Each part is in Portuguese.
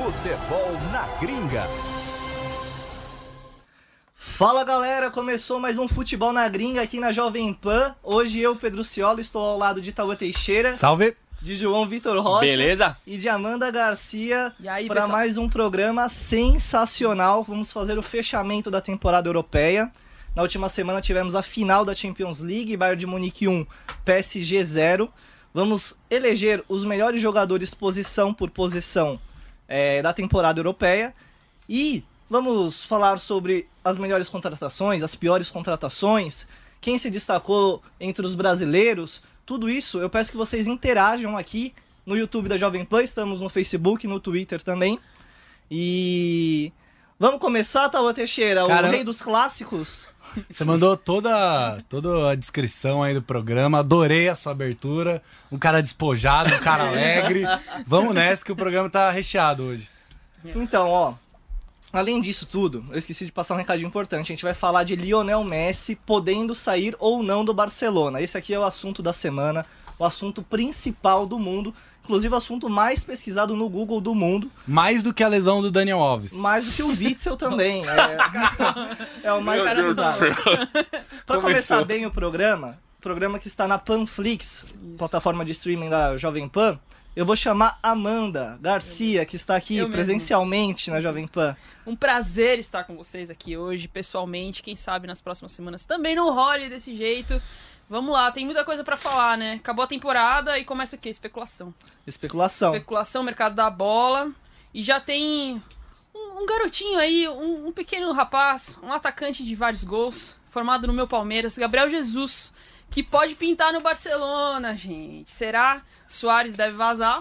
Futebol na Gringa. Fala galera, começou mais um Futebol na Gringa aqui na Jovem Pan. Hoje eu, Pedro Ciolo, estou ao lado de Tauã Teixeira, Salve! de João Vitor Rocha Beleza? e de Amanda Garcia E aí, para mais um programa sensacional. Vamos fazer o fechamento da temporada europeia. Na última semana tivemos a final da Champions League, Bayern de Munique 1, PSG 0. Vamos eleger os melhores jogadores posição por posição eh, da temporada europeia. E vamos falar sobre as melhores contratações, as piores contratações, quem se destacou entre os brasileiros. Tudo isso eu peço que vocês interajam aqui no YouTube da Jovem Pan, estamos no Facebook, no Twitter também. E vamos começar, Tauã Teixeira, Cara, o rei dos clássicos. Você mandou toda, toda a descrição aí do programa, adorei a sua abertura. Um cara despojado, um cara alegre. Vamos nessa que o programa tá recheado hoje. Então, ó, além disso tudo, eu esqueci de passar um recadinho importante. A gente vai falar de Lionel Messi podendo sair ou não do Barcelona. Esse aqui é o assunto da semana, o assunto principal do mundo, inclusive o assunto mais pesquisado no Google do mundo, Mais do que a lesão do Daniel Alves. mais do que o Witzel também. É, é o mais pesquisado. Pra Começou. começar bem o programa, programa que está na Panflix, plataforma de streaming da Jovem Pan, eu vou chamar Amanda Garcia, que está aqui Eu mesmo. presencialmente na Jovem Pan. Um prazer estar com vocês aqui hoje, pessoalmente. Quem sabe nas próximas semanas também não role desse jeito. Vamos lá, tem muita coisa pra falar, né? Acabou a temporada e começa o quê? Especulação. Especulação. Especulação, mercado da bola. E já tem um, um garotinho aí, um, um pequeno rapaz, um atacante de vários gols, formado no meu Palmeiras, Gabriel Jesus, que pode pintar no Barcelona, gente. Será? Soares deve vazar.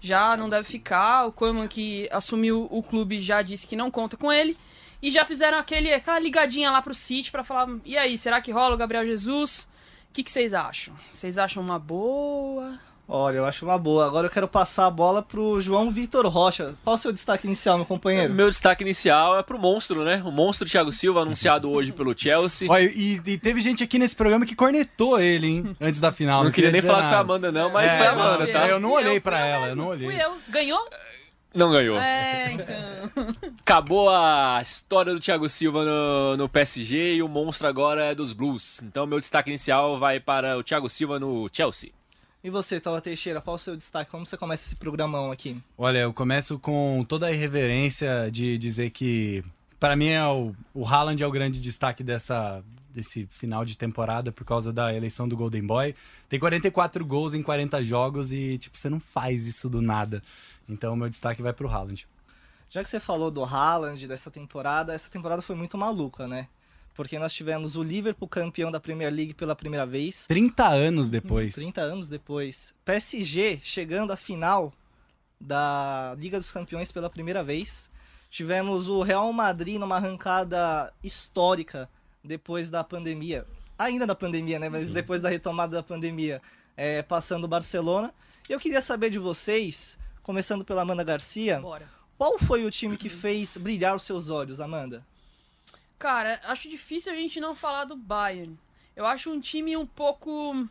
Já não deve ficar. O Koeman que assumiu o clube já disse que não conta com ele. E já fizeram aquele, aquela ligadinha lá pro City pra falar: e aí, será que rola o Gabriel Jesus? O que, que vocês acham? Vocês acham uma boa? Olha, eu acho uma boa. Agora eu quero passar a bola pro João Vitor Rocha. Qual o seu destaque inicial, meu companheiro? Meu destaque inicial é pro monstro, né? O monstro Thiago Silva, anunciado hoje pelo Chelsea. Olha, e, e teve gente aqui nesse programa que cornetou ele, hein? Antes da final. não queria nem dizer falar que foi a nada. Amanda, não, mas É, foi a não, Amanda, eu- tá? eu não olhei pra fui ela, eu não olhei. Fui eu. Ganhou? Não ganhou. É, então. Acabou a história do Thiago Silva no, no PSG e o monstro agora é dos Blues. Então meu destaque inicial vai para o Thiago Silva no Chelsea. E você, Tava Teixeira, qual o seu destaque? Como você começa esse programão aqui? Olha, eu começo com toda a irreverência de dizer que, para mim, é o, o Haaland é o grande destaque dessa, desse final de temporada por causa da eleição do Golden Boy. Tem 44 gols em 40 jogos e, tipo, você não faz isso do nada. Então, meu destaque vai pro Haaland. Já que você falou do Haaland dessa temporada, essa temporada foi muito maluca, né? Porque nós tivemos o Liverpool campeão da Premier League pela primeira vez. 30 anos depois. 30 anos depois. PSG chegando à final da Liga dos Campeões pela primeira vez. Tivemos o Real Madrid numa arrancada histórica depois da pandemia. Ainda da pandemia, né? Mas depois da retomada da pandemia, é, passando o Barcelona. Eu queria saber de vocês, começando pela Amanda Garcia, Bora. qual foi o time que fez brilhar os seus olhos, Amanda? Cara, acho difícil a gente não falar do Bayern. Eu acho um time um pouco.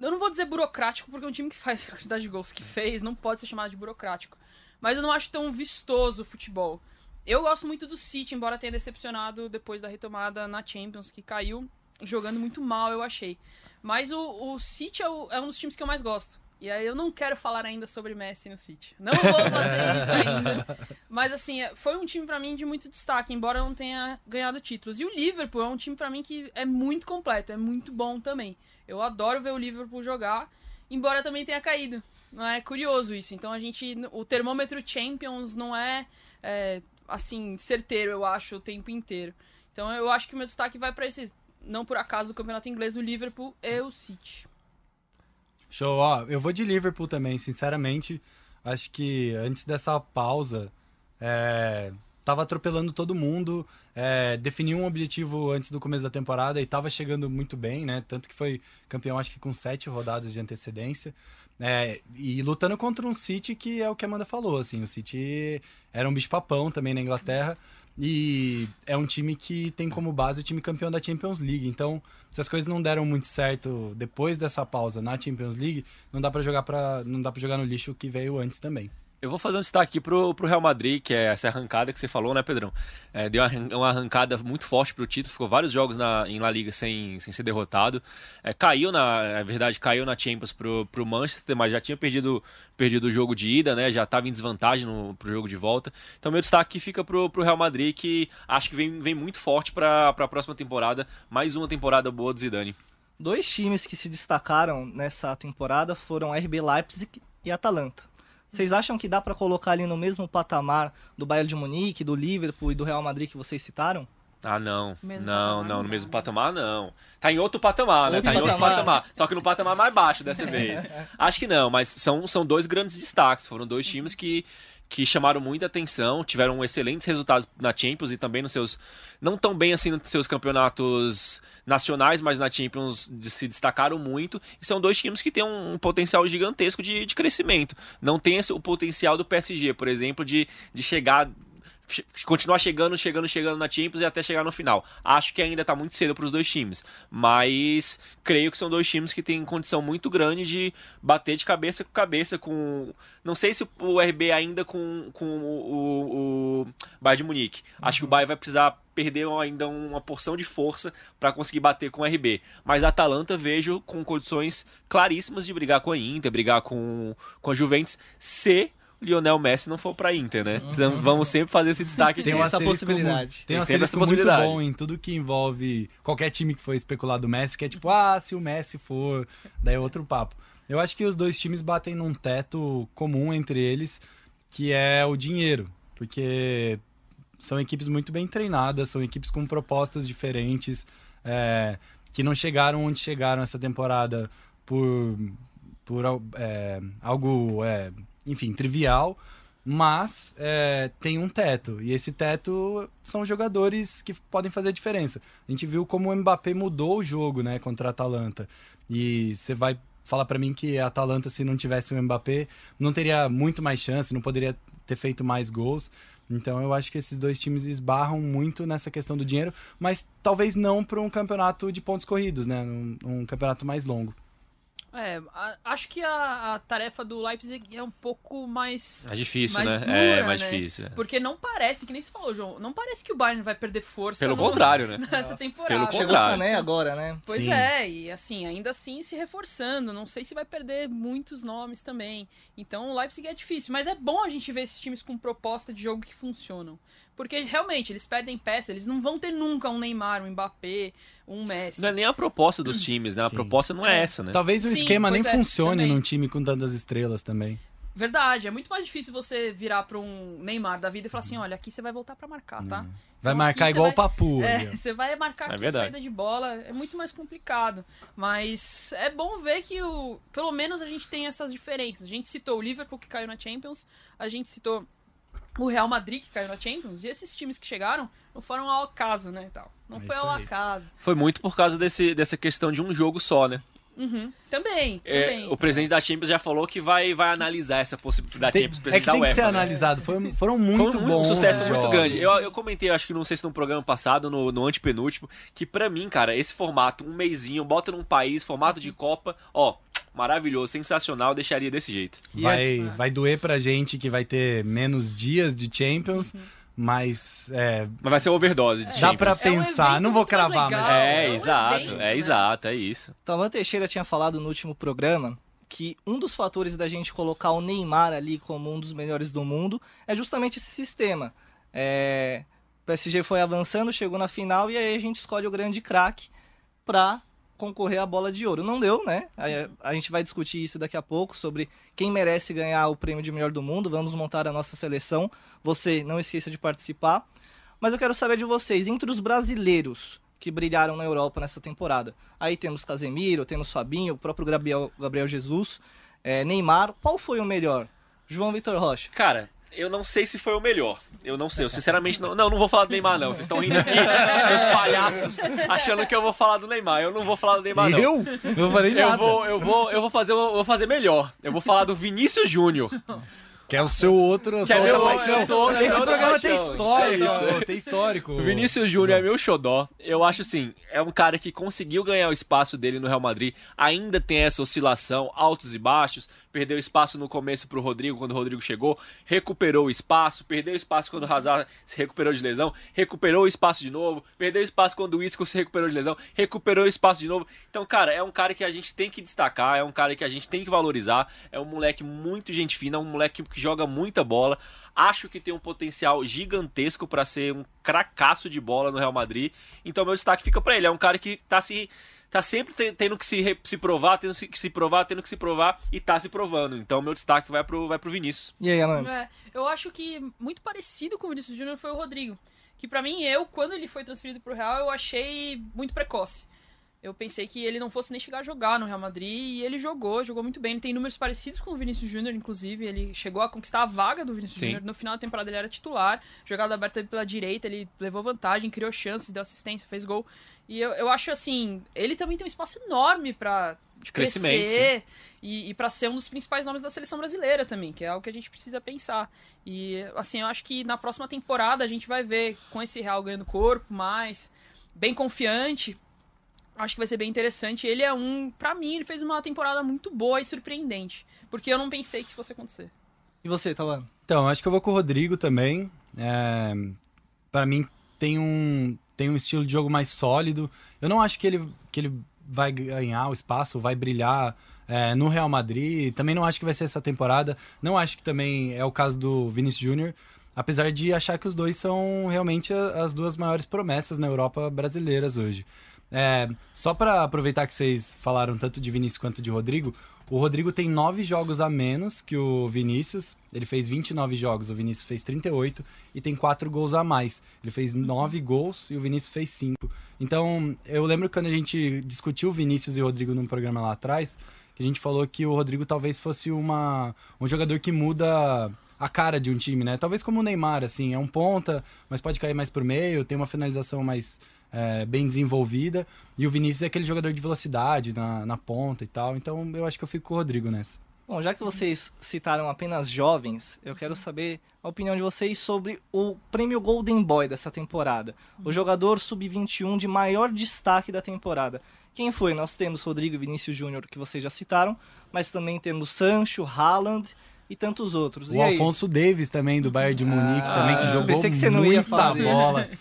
Eu não vou dizer burocrático, porque um time que faz a quantidade de gols que fez não pode ser chamado de burocrático. Mas eu não acho tão vistoso o futebol. Eu gosto muito do City, embora tenha decepcionado depois da retomada na Champions, que caiu jogando muito mal, eu achei. Mas o, o City é, o- é um dos times que eu mais gosto. E aí eu não quero falar ainda sobre Messi no City. Não vou fazer isso ainda. Mas assim, é- foi um time pra mim de muito destaque, embora eu não tenha ganhado títulos. E o Liverpool é um time pra mim que é muito completo, é muito bom também. Eu adoro ver o Liverpool jogar, embora também tenha caído. Não é curioso isso. Então a gente, o termômetro Champions não é, é, assim certeiro, eu acho, o tempo inteiro. Então eu acho que o meu destaque vai pra esses, não por acaso do campeonato inglês, o Liverpool e o City. Show, ó, eu vou de Liverpool também, sinceramente. Acho que antes dessa pausa, é, tava atropelando todo mundo, é, definiu um objetivo antes do começo da temporada e tava chegando muito bem, né? Tanto que foi campeão, acho que com sete rodadas de antecedência. É, e lutando contra um City que é o que a Amanda falou, assim, o City era um bicho-papão também na Inglaterra. E é um time que tem como base o time campeão da Champions League. Então, se as coisas não deram muito certo depois dessa pausa na Champions League, não dá para jogar para não dá para jogar no lixo que veio antes também. Eu vou fazer um destaque aqui pro, pro Real Madrid, que é essa arrancada que você falou, né, Pedrão? É, deu uma, arrancada muito forte pro título, ficou vários jogos na, em La Liga sem, sem ser derrotado. É, caiu na, é verdade, caiu na Champions pro, pro Manchester, mas já tinha perdido, perdido o jogo de ida, né? Já estava em desvantagem no, pro jogo de volta. Então meu destaque fica pro, pro Real Madrid, que acho que vem, vem muito forte para a próxima temporada. Mais uma temporada boa do Zidane. Dois times que se destacaram nessa temporada foram RB Leipzig e Atalanta. Vocês acham que dá para colocar ali no mesmo patamar do Bayern de Munique, do Liverpool e do Real Madrid que vocês citaram? Ah, não. Mesmo não, patamar, não, no mesmo patamar, não. Tá em outro patamar, né? Outro Tá em outro patamar. patamar. Só que no patamar mais baixo dessa vez. Acho que não, mas são, são dois grandes destaques. Foram dois times que, que chamaram muita atenção, tiveram excelentes resultados na Champions e também nos seus. Não tão bem assim nos seus campeonatos nacionais, mas na Champions se destacaram muito. E são dois times que têm um, um potencial gigantesco de, de crescimento. Não tem esse, o potencial do PSG, por exemplo, de, de chegar che- continuar chegando, chegando, chegando na Champions e até chegar no final. Acho que ainda tá muito cedo para os dois times, mas creio que são dois times que têm condição muito grande de bater de cabeça com cabeça com, não sei se o RB ainda com, com o, o, o Bayern de Munique. Acho que o Bayern vai precisar perder ainda uma porção de força para conseguir bater com o RB. Mas a Atalanta vejo com condições claríssimas de brigar com a Inter, brigar com, com a Juventus, se Lionel Messi não for para Inter, né? Então vamos sempre fazer esse destaque Tem um essa possibilidade. Tem Tem sempre essa muito possibilidade. bom em tudo que envolve qualquer time que foi especulado do Messi, que é tipo, ah, se o Messi for, daí é outro papo. Eu acho que os dois times batem num teto comum entre eles, que é o dinheiro. Porque são equipes muito bem treinadas, são equipes com propostas diferentes, é, que não chegaram onde chegaram essa temporada por, por é, algo, é, enfim, trivial, mas é, tem um teto. E esse teto são jogadores que podem fazer a diferença. A gente viu como o Mbappé mudou o jogo né, contra a Atalanta. E você vai falar pra mim que a Atalanta, se não tivesse o Mbappé, não teria muito mais chance, não poderia ter feito mais gols. Então eu acho que esses dois times esbarram muito nessa questão do dinheiro, mas talvez não para um campeonato de pontos corridos, né? Um, um campeonato mais longo. É, a- acho que a, a tarefa do Leipzig é um pouco mais. Mais difícil, mais né? dura, é, mais né? difícil. é. Porque não parece, que nem você falou, João, não parece que o Bayern vai perder força Pelo no- contrário, né? nessa Nossa, temporada. pelo Chegou contrário. Sané agora, né? Pois Sim. é, e assim, ainda assim se reforçando. Não sei se vai perder muitos nomes também. Então o Leipzig é difícil, mas é bom a gente ver esses times com proposta de jogo que funcionam. Porque realmente, eles perdem peça, eles não vão ter nunca um Neymar, um Mbappé, um Messi. Não é nem a proposta dos times, né? A Sim. proposta não é, É. essa, né? Talvez o Sim, esquema nem é, funcione também. num time com tantas estrelas também. Verdade, é muito mais difícil você virar pra um Neymar da vida e falar assim: olha, aqui você vai voltar pra marcar, tá? Vai Então, marcar aqui você igual vai- o Papu. É, você vai marcar É aqui a verdade. saída de bola, é muito mais complicado. Mas é bom ver que o, pelo menos a gente tem essas diferenças. A gente citou o Liverpool que caiu na Champions, a gente citou o Real Madrid que caiu na Champions, e esses times que chegaram não foram ao acaso, né, e tal. Não É foi ao aí. acaso. Foi muito por causa desse, dessa questão de um jogo só, né? Uhum. Também, É, também. o presidente da Champions já falou que vai, vai analisar essa possibilidade da Tem- Champions, o é que da tem que UEFA. ser né? analisado. Foram, foram muito Foi um, bons. um sucesso os muito jogos. grande. Eu, eu comentei, acho que não sei se no programa passado, no, no antepenúltimo, que pra mim, cara, esse formato, um mêsinho, bota num país, formato de Copa, ó, maravilhoso, sensacional, deixaria desse jeito. E Vai, vai doer pra gente que vai ter menos dias de Champions, Uhum. mas é, Mas vai ser overdose de dá Champions. pra É um pensar. não vou mais cravar, mas É, é um exato, evento, é né? exato, é isso. Taman Teixeira tinha falado no último programa que um dos fatores da gente colocar o Neymar ali como um dos melhores do mundo é justamente esse sistema. É, o PSG foi avançando, chegou na final e aí a gente escolhe o grande craque pra concorrer à bola de ouro. Não deu, né? A, a gente vai discutir isso daqui a pouco sobre quem merece ganhar o prêmio de melhor do mundo. Vamos montar a nossa seleção. Você não esqueça de participar. Mas eu quero saber de vocês, entre os brasileiros que brilharam na Europa nessa temporada. Aí temos Casemiro, temos Fabinho, o próprio Gabriel, Gabriel Jesus, é, Neymar. Qual foi o melhor? João Vitor Rocha. Cara, eu não sei se foi o melhor. Eu não sei, eu sinceramente não. Não, não vou falar do Neymar, não. Vocês estão rindo aqui, seus palhaços, achando que eu vou falar do Neymar. Eu não vou falar do Neymar, não. eu? Não falei nada. Eu vou, eu vou, eu vou fazer, eu vou fazer melhor. Eu vou falar do Vinícius Júnior. Que é o seu outro, a Que sua é meu- outra paixão. eu sou- eu Esse programa tem paixão. histórico, É tem histórico. O Vinícius Júnior é meu xodó. Eu acho assim, é um cara que conseguiu ganhar o espaço dele no Real Madrid. Ainda tem essa oscilação, altos e baixos. Perdeu espaço no começo pro Rodrigo, quando o Rodrigo chegou. Recuperou o espaço. Perdeu espaço quando o Hazard se recuperou de lesão. Recuperou o espaço de novo. Perdeu espaço quando o Isco se recuperou de lesão. Recuperou o espaço de novo. Então, cara, é um cara que a gente tem que destacar. É um cara que a gente tem que valorizar. É um moleque muito gente fina. Um moleque que joga muita bola. Acho que tem um potencial gigantesco para ser um cracaço de bola no Real Madrid. Então meu destaque fica para ele. É um cara que tá se tá sempre te- tendo que se, re- se provar, tendo que se provar, tendo que se provar e tá se provando. Então meu destaque vai pro vai pro Vinícius. E aí, Amantes? É, eu acho que muito parecido com o Vinícius Júnior foi o Rodrigo. Que pra mim, eu, quando ele foi transferido pro Real, eu achei muito precoce. Eu pensei que ele não fosse nem chegar a jogar no Real Madrid e ele jogou, jogou muito bem. Ele tem números parecidos com o Vinícius Júnior, inclusive. Ele chegou a conquistar a vaga do Vinícius. Júnior. No final da temporada ele era titular, jogada aberta pela direita, ele levou vantagem, criou chances, deu assistência, fez gol. E eu, eu acho assim, ele também tem um espaço enorme De crescimento, crescer e, e para ser um dos principais nomes da seleção brasileira também, que é algo que a gente precisa pensar. E assim, eu acho que na próxima temporada a gente vai ver com esse Real ganhando corpo mais, bem confiante. Acho que vai ser bem interessante. Ele é um, Pra mim, ele fez uma temporada muito boa e surpreendente, porque eu não pensei que fosse acontecer. E você, Talano? Então, acho que eu vou com o Rodrigo também. É, para mim, tem um, tem um estilo de jogo mais sólido. Eu não acho que ele, que ele vai ganhar o espaço, vai brilhar é, no Real Madrid. Também não acho que vai ser essa temporada. Não acho que também é o caso do Vinícius Júnior. Apesar de achar que os dois são realmente as duas maiores promessas na Europa brasileiras hoje. É, só para aproveitar que vocês falaram tanto de Vinícius quanto de Rodrigo, o Rodrigo tem nove jogos a menos que o Vinícius. Ele fez 29 jogos, o Vinícius fez 38 e tem quatro gols a mais. Ele fez nove gols e o Vinícius fez cinco. Então, eu lembro quando a gente discutiu o Vinícius e o Rodrigo num programa lá atrás, que a gente falou que o Rodrigo talvez fosse uma, um jogador que muda a cara de um time, né? Talvez como o Neymar, assim, é um ponta, mas pode cair mais pro meio, tem uma finalização mais é, bem desenvolvida. E o Vinícius é aquele jogador de velocidade na, na ponta e tal. Então eu acho que eu fico com o Rodrigo nessa. Bom, já que vocês citaram apenas jovens, eu quero saber a opinião de vocês sobre o prêmio Golden Boy dessa temporada. O jogador sub-21 de maior destaque da temporada. Quem foi? Nós temos Rodrigo e Vinícius Júnior, que vocês já citaram, mas também temos Sancho, Haaland e tantos outros. O e aí? Alfonso Davis também, do Bayern de Munique, também, que Ah, jogou pensei que você não ia falar bola.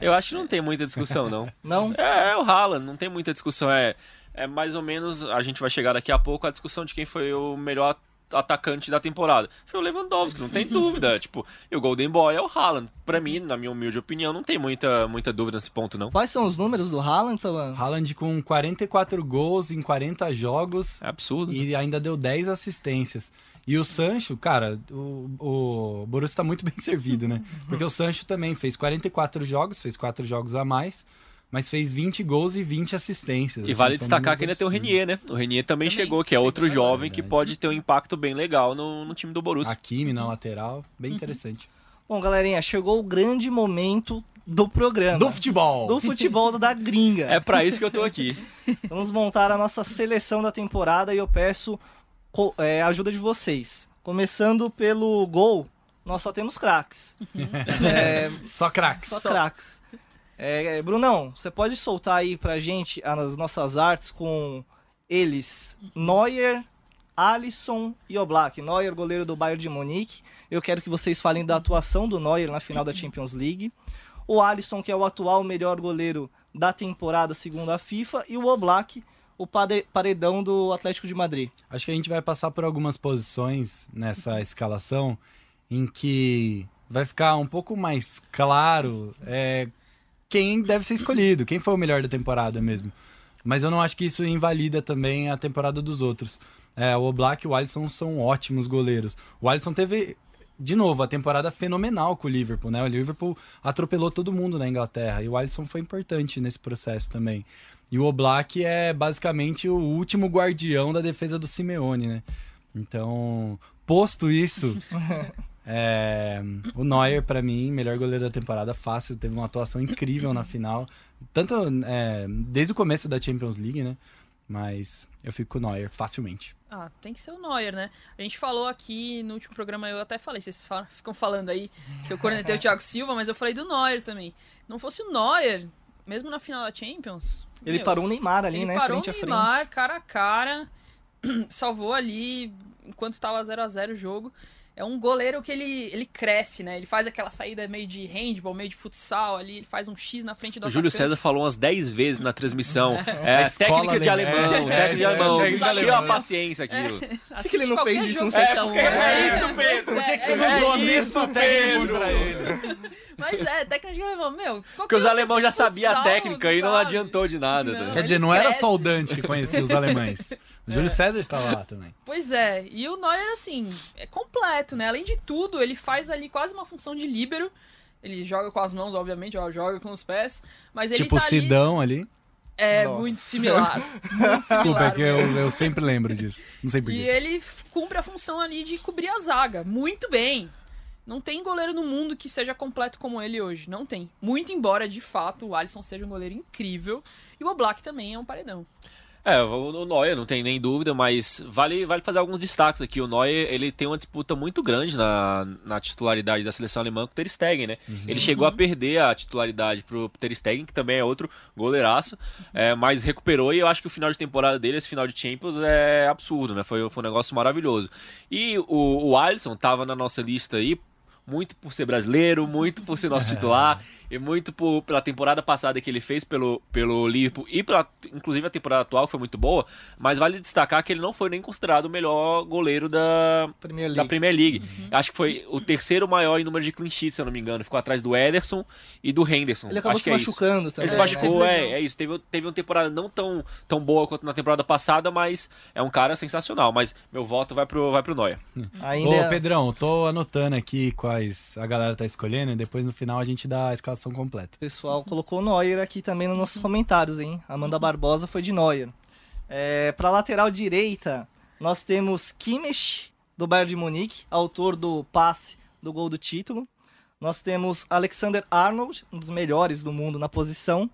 Eu acho que não tem muita discussão não. Não? É, é o Haaland, não tem muita discussão. É, é mais ou menos, a gente vai chegar daqui a pouco, a discussão de quem foi o melhor at- atacante da temporada. Foi o Lewandowski, não tem dúvida. tipo, e o Golden Boy é o Haaland. Pra mim, na minha humilde opinião, não tem muita, muita dúvida nesse ponto, não. Quais são os números do Haaland, Talan? Haaland com 44 gols em 40 jogos É absurdo. e ainda deu 10 assistências. E o Sancho, cara, o, o Borussia tá muito bem servido, né? Porque o Sancho também fez 44 jogos, fez 4 jogos a mais, mas fez 20 gols e 20 assistências. E assim, vale destacar que ainda tem o. Renier, né? O Renier também, Também chegou, que é outro chegou, jovem que pode ter um impacto bem legal no, no time do Borussia. Hakimi na lateral, bem interessante. Bom, galerinha, chegou o grande momento do programa. Do futebol! do futebol da gringa. É pra isso que eu tô aqui. Vamos montar a nossa seleção da temporada e eu peço é, a ajuda de vocês. Começando pelo gol, nós só temos craques. É, Só craques. só Só. craques. É, Brunão, você pode soltar aí pra gente as nossas artes com eles, Neuer, Alisson e Oblak. Neuer, goleiro do Bayern de Munique. Eu quero que vocês falem da atuação do Neuer na final da Champions League. O Alisson, que é o atual melhor goleiro da temporada segundo a FIFA. E o Oblak, o paredão do Atlético de Madrid. Acho que a gente vai passar por algumas posições nessa escalação em que vai ficar um pouco mais claro é, quem deve ser escolhido, quem foi o melhor da temporada mesmo. Mas eu não acho que isso invalida também a temporada dos outros. É, o Oblak e o Alisson são ótimos goleiros. O Alisson teve, de novo, a temporada fenomenal com o Liverpool, né? O Liverpool atropelou todo mundo na Inglaterra e o Alisson foi importante nesse processo também. E o Oblak é basicamente o último guardião da defesa do Simeone, né? Então, posto isso, é, o Neuer, pra mim, melhor goleiro da temporada, fácil, teve uma atuação incrível na final. Tanto é, desde o começo da Champions League, né? Mas eu fico com o Neuer, facilmente. Ah, tem que ser o Neuer, né? A gente falou aqui no último programa, eu até falei, vocês falam- ficam falando aí que eu cornetei o Thiago Silva, mas eu falei do Neuer também. Não fosse o Neuer, mesmo na final da Champions. Ele meu, parou o Neymar ali, ele né? parou frente a o frente. Neymar, cara a cara, salvou ali enquanto tava 0 a 0 o jogo. É um goleiro que ele, ele cresce, né? Ele faz aquela saída meio de handball, meio de futsal ali, ele faz um X na frente do O Júlio. César falou umas 10 vezes na transmissão. É, A escola técnica de alemã. alemão, É, técnica de é, alemão. Encheu a paciência aquilo. Por que, que ele não fez isso no 7x1? É isso, Pedro. Por que, que você não usou a mesma Pedro? Mas é, técnica de alemão, meu. Porque os alemães já sabiam a técnica e não sabe? adiantou de nada. Não. tá? Quer dizer, não era só o Dante que conhecia os alemães. O Júlio César estava lá também. Pois é, e o Neuer, assim, é completo, né? Além de tudo, ele faz ali quase uma função de líbero. Ele joga com as mãos, obviamente, ó, joga com os pés. Mas ele tipo o tá ali. Sidão ali. É Nossa. muito similar. Muito Desculpa, é similar que eu, eu sempre lembro disso. Não sei E ele cumpre a função ali de cobrir a zaga. Muito bem. Não tem goleiro no mundo que seja completo como ele hoje. Não tem. Muito embora, de fato, o Alisson seja um goleiro incrível. E o Oblak também é um paredão. É, o, Neuer, não tem nem dúvida, mas vale, vale fazer alguns destaques aqui. O Neuer, ele tem uma disputa muito grande na, na titularidade da seleção alemã com o Ter Stegen, né? Ele chegou a perder a titularidade pro Ter Stegen, que também é outro goleiraço, é, mas recuperou e eu acho que o final de temporada dele, esse final de Champions, é absurdo, né? Foi, foi um negócio maravilhoso. E o, o Alisson tava na nossa lista aí, muito por ser brasileiro, muito por ser nosso titular e muito por, pela temporada passada que ele fez pelo, pelo Liverpool e pela, inclusive a temporada atual que foi muito boa, mas vale destacar que ele não foi nem considerado o melhor goleiro da Premier da League. Premier League. Acho que foi o terceiro maior em número de clean sheets, se eu não me engano, ficou atrás do Ederson e do Henderson. Ele acabou Acho se que é isso. machucando também. Ele se É, machucou, é, é isso. Teve, teve uma temporada não tão, tão boa quanto na temporada passada, mas é um cara sensacional. Mas meu voto vai pro, vai pro Neuer. Ainda Ô, é- Pedrão, eu tô anotando aqui quais a galera tá escolhendo e depois no final a gente dá a escalação completa. O pessoal colocou o Neuer aqui também nos nossos comentários, hein? Amanda Barbosa foi de Neuer. É, pra lateral direita, nós temos Kimmich, do Bayern de Munique, autor do passe do gol do título. Nós temos Alexander Arnold, um dos melhores do mundo na posição.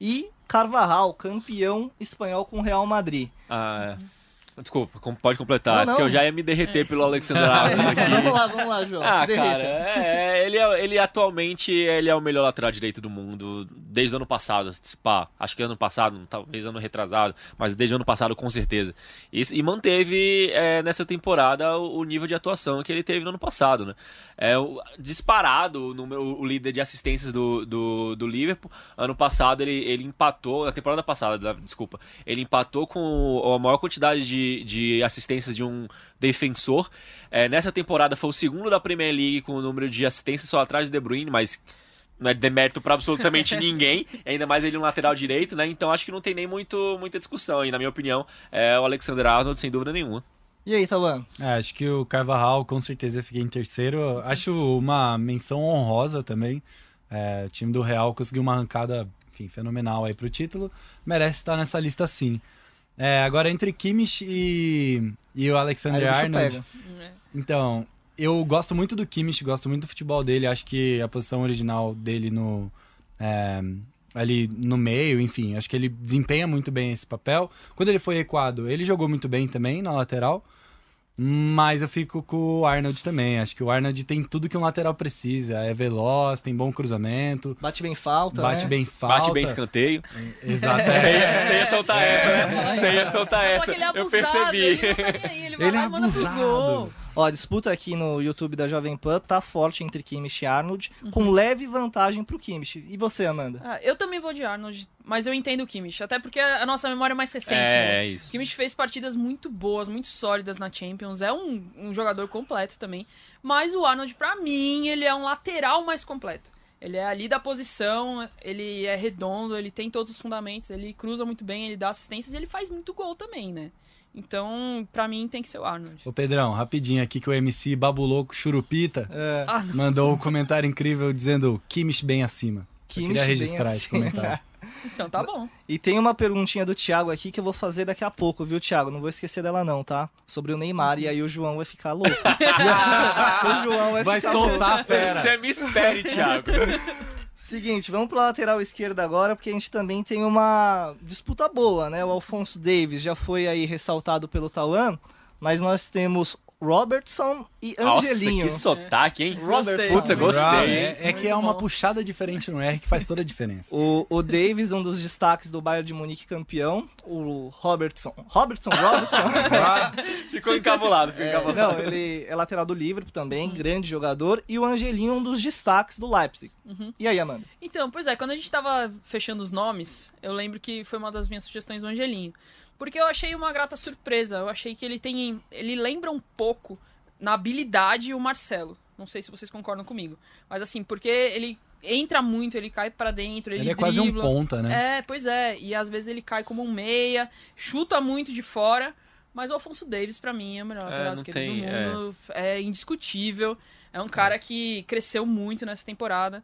E Carvajal, campeão espanhol com o Real Madrid. Ah, é. Desculpa, pode completar, Não, não. porque eu já ia me derreter pelo Alexander Arnold aqui. vamos lá, vamos lá, João. Ah, cara, é, ele, é- ele atualmente ele é o melhor lateral direito do mundo desde o ano passado. Pá, acho que ano passado, talvez ano retrasado, mas desde o ano passado com certeza. E, e manteve é, nessa temporada o, o nível de atuação que ele teve no ano passado, né? É o- disparado o, o líder de assistências do, do, do Liverpool. Ano passado ele, ele empatou, na temporada passada, da- desculpa, ele empatou com a maior quantidade de, de assistências de um defensor. É, nessa temporada foi o segundo da Premier League com o número de assistências só atrás de De Bruyne, mas não é demérito pra absolutamente ninguém, ainda mais ele um lateral direito, né? Então acho que não tem nem muito, muita discussão. E na minha opinião, é o Alexander Arnold, sem dúvida nenhuma. E aí, Tawan? É, acho que o Carvajal com certeza fiquei em terceiro. Acho uma menção honrosa também. É, o time do Real conseguiu uma arrancada enfim, fenomenal aí pro título. Merece estar nessa lista sim. É, agora entre Kimmich e, e o Aí Alexander bicho Arnold. É. Então, eu gosto muito do Kimmich, gosto muito do futebol dele. Acho que a posição original dele no é, ali no meio, enfim, acho que ele desempenha muito bem esse papel. Quando ele foi recuado, ele jogou muito bem também na lateral. Mas eu fico com o Arnold também. Acho que o Arnold tem tudo que um lateral precisa. É veloz, tem bom cruzamento, Bate bem falta, bate né? bem falta. Bate bem escanteio. Exato. Você é. ia, você ia soltar essa, né? Você ia soltar Fala essa. que ele é Eu abusado, percebi. Ele não tá nem aí, ele vai Ele lá é e manda pro abusado. Ó, a disputa aqui no YouTube da Jovem Pan tá forte entre Kimmich e Arnold, Uhum. com leve vantagem pro Kimmich. E você, Amanda? Ah, eu também vou de Arnold, mas eu entendo o Kimmich, até porque a nossa memória é mais recente, É, né? é isso. O Kimmich fez partidas muito boas, muito sólidas na Champions, é um, um jogador completo também, mas o Arnold, pra mim, ele é um lateral mais completo. Ele é ali da posição, ele é redondo, ele tem todos os fundamentos, ele cruza muito bem, ele dá assistências e ele faz muito gol também, né? Então, pra mim, tem que ser o Arnold. Ô Pedrão, rapidinho aqui que o MC Babuloco Churupita É, Ah, mandou um comentário incrível dizendo Kimmich bem acima. Eu Kimmich queria bem registrar esse acima. comentário. então tá bom. E tem uma perguntinha do Thiago aqui que eu vou fazer daqui a pouco, viu, Thiago? Não vou esquecer dela não, tá? Sobre o Neymar, e aí o João vai ficar louco. o João vai, Vai ficar soltar a fera. Você me espere, Thiago. Seguinte, vamos pra lateral esquerda agora, porque a gente também tem uma disputa boa, né? O Alfonso Davis já foi aí ressaltado pelo Tauan, mas nós temos Robertson e Angelinho. Nossa, que sotaque, hein? Gostei. Putz, eu gostei, hein? É, é que é uma bom. puxada diferente no R que faz toda a diferença. O, o Davis, um dos destaques do Bayern de Munique campeão. O Robertson. Robertson, Robertson. Ficou encabulado, ficou É, encabulado. não, ele é lateral do Liverpool também, grande jogador. E o Angelinho, um dos destaques do Leipzig. E aí, Amanda? Então, pois é, quando a gente tava fechando os nomes, eu lembro que foi uma das minhas sugestões do Angelinho. Porque eu achei uma grata surpresa. Eu achei que ele tem. Ele lembra um pouco na habilidade o Marcelo. Não sei se vocês concordam comigo. Mas assim, porque ele entra muito, ele cai pra dentro, ele, Ele é quase um dribla. ponta, né? É, pois é. E às vezes ele cai como um meia, chuta muito de fora. Mas o Alfonso Davis, pra mim, é o melhor lateral não esquerdo tem, do mundo. É. indiscutível. É um cara que cresceu muito nessa temporada.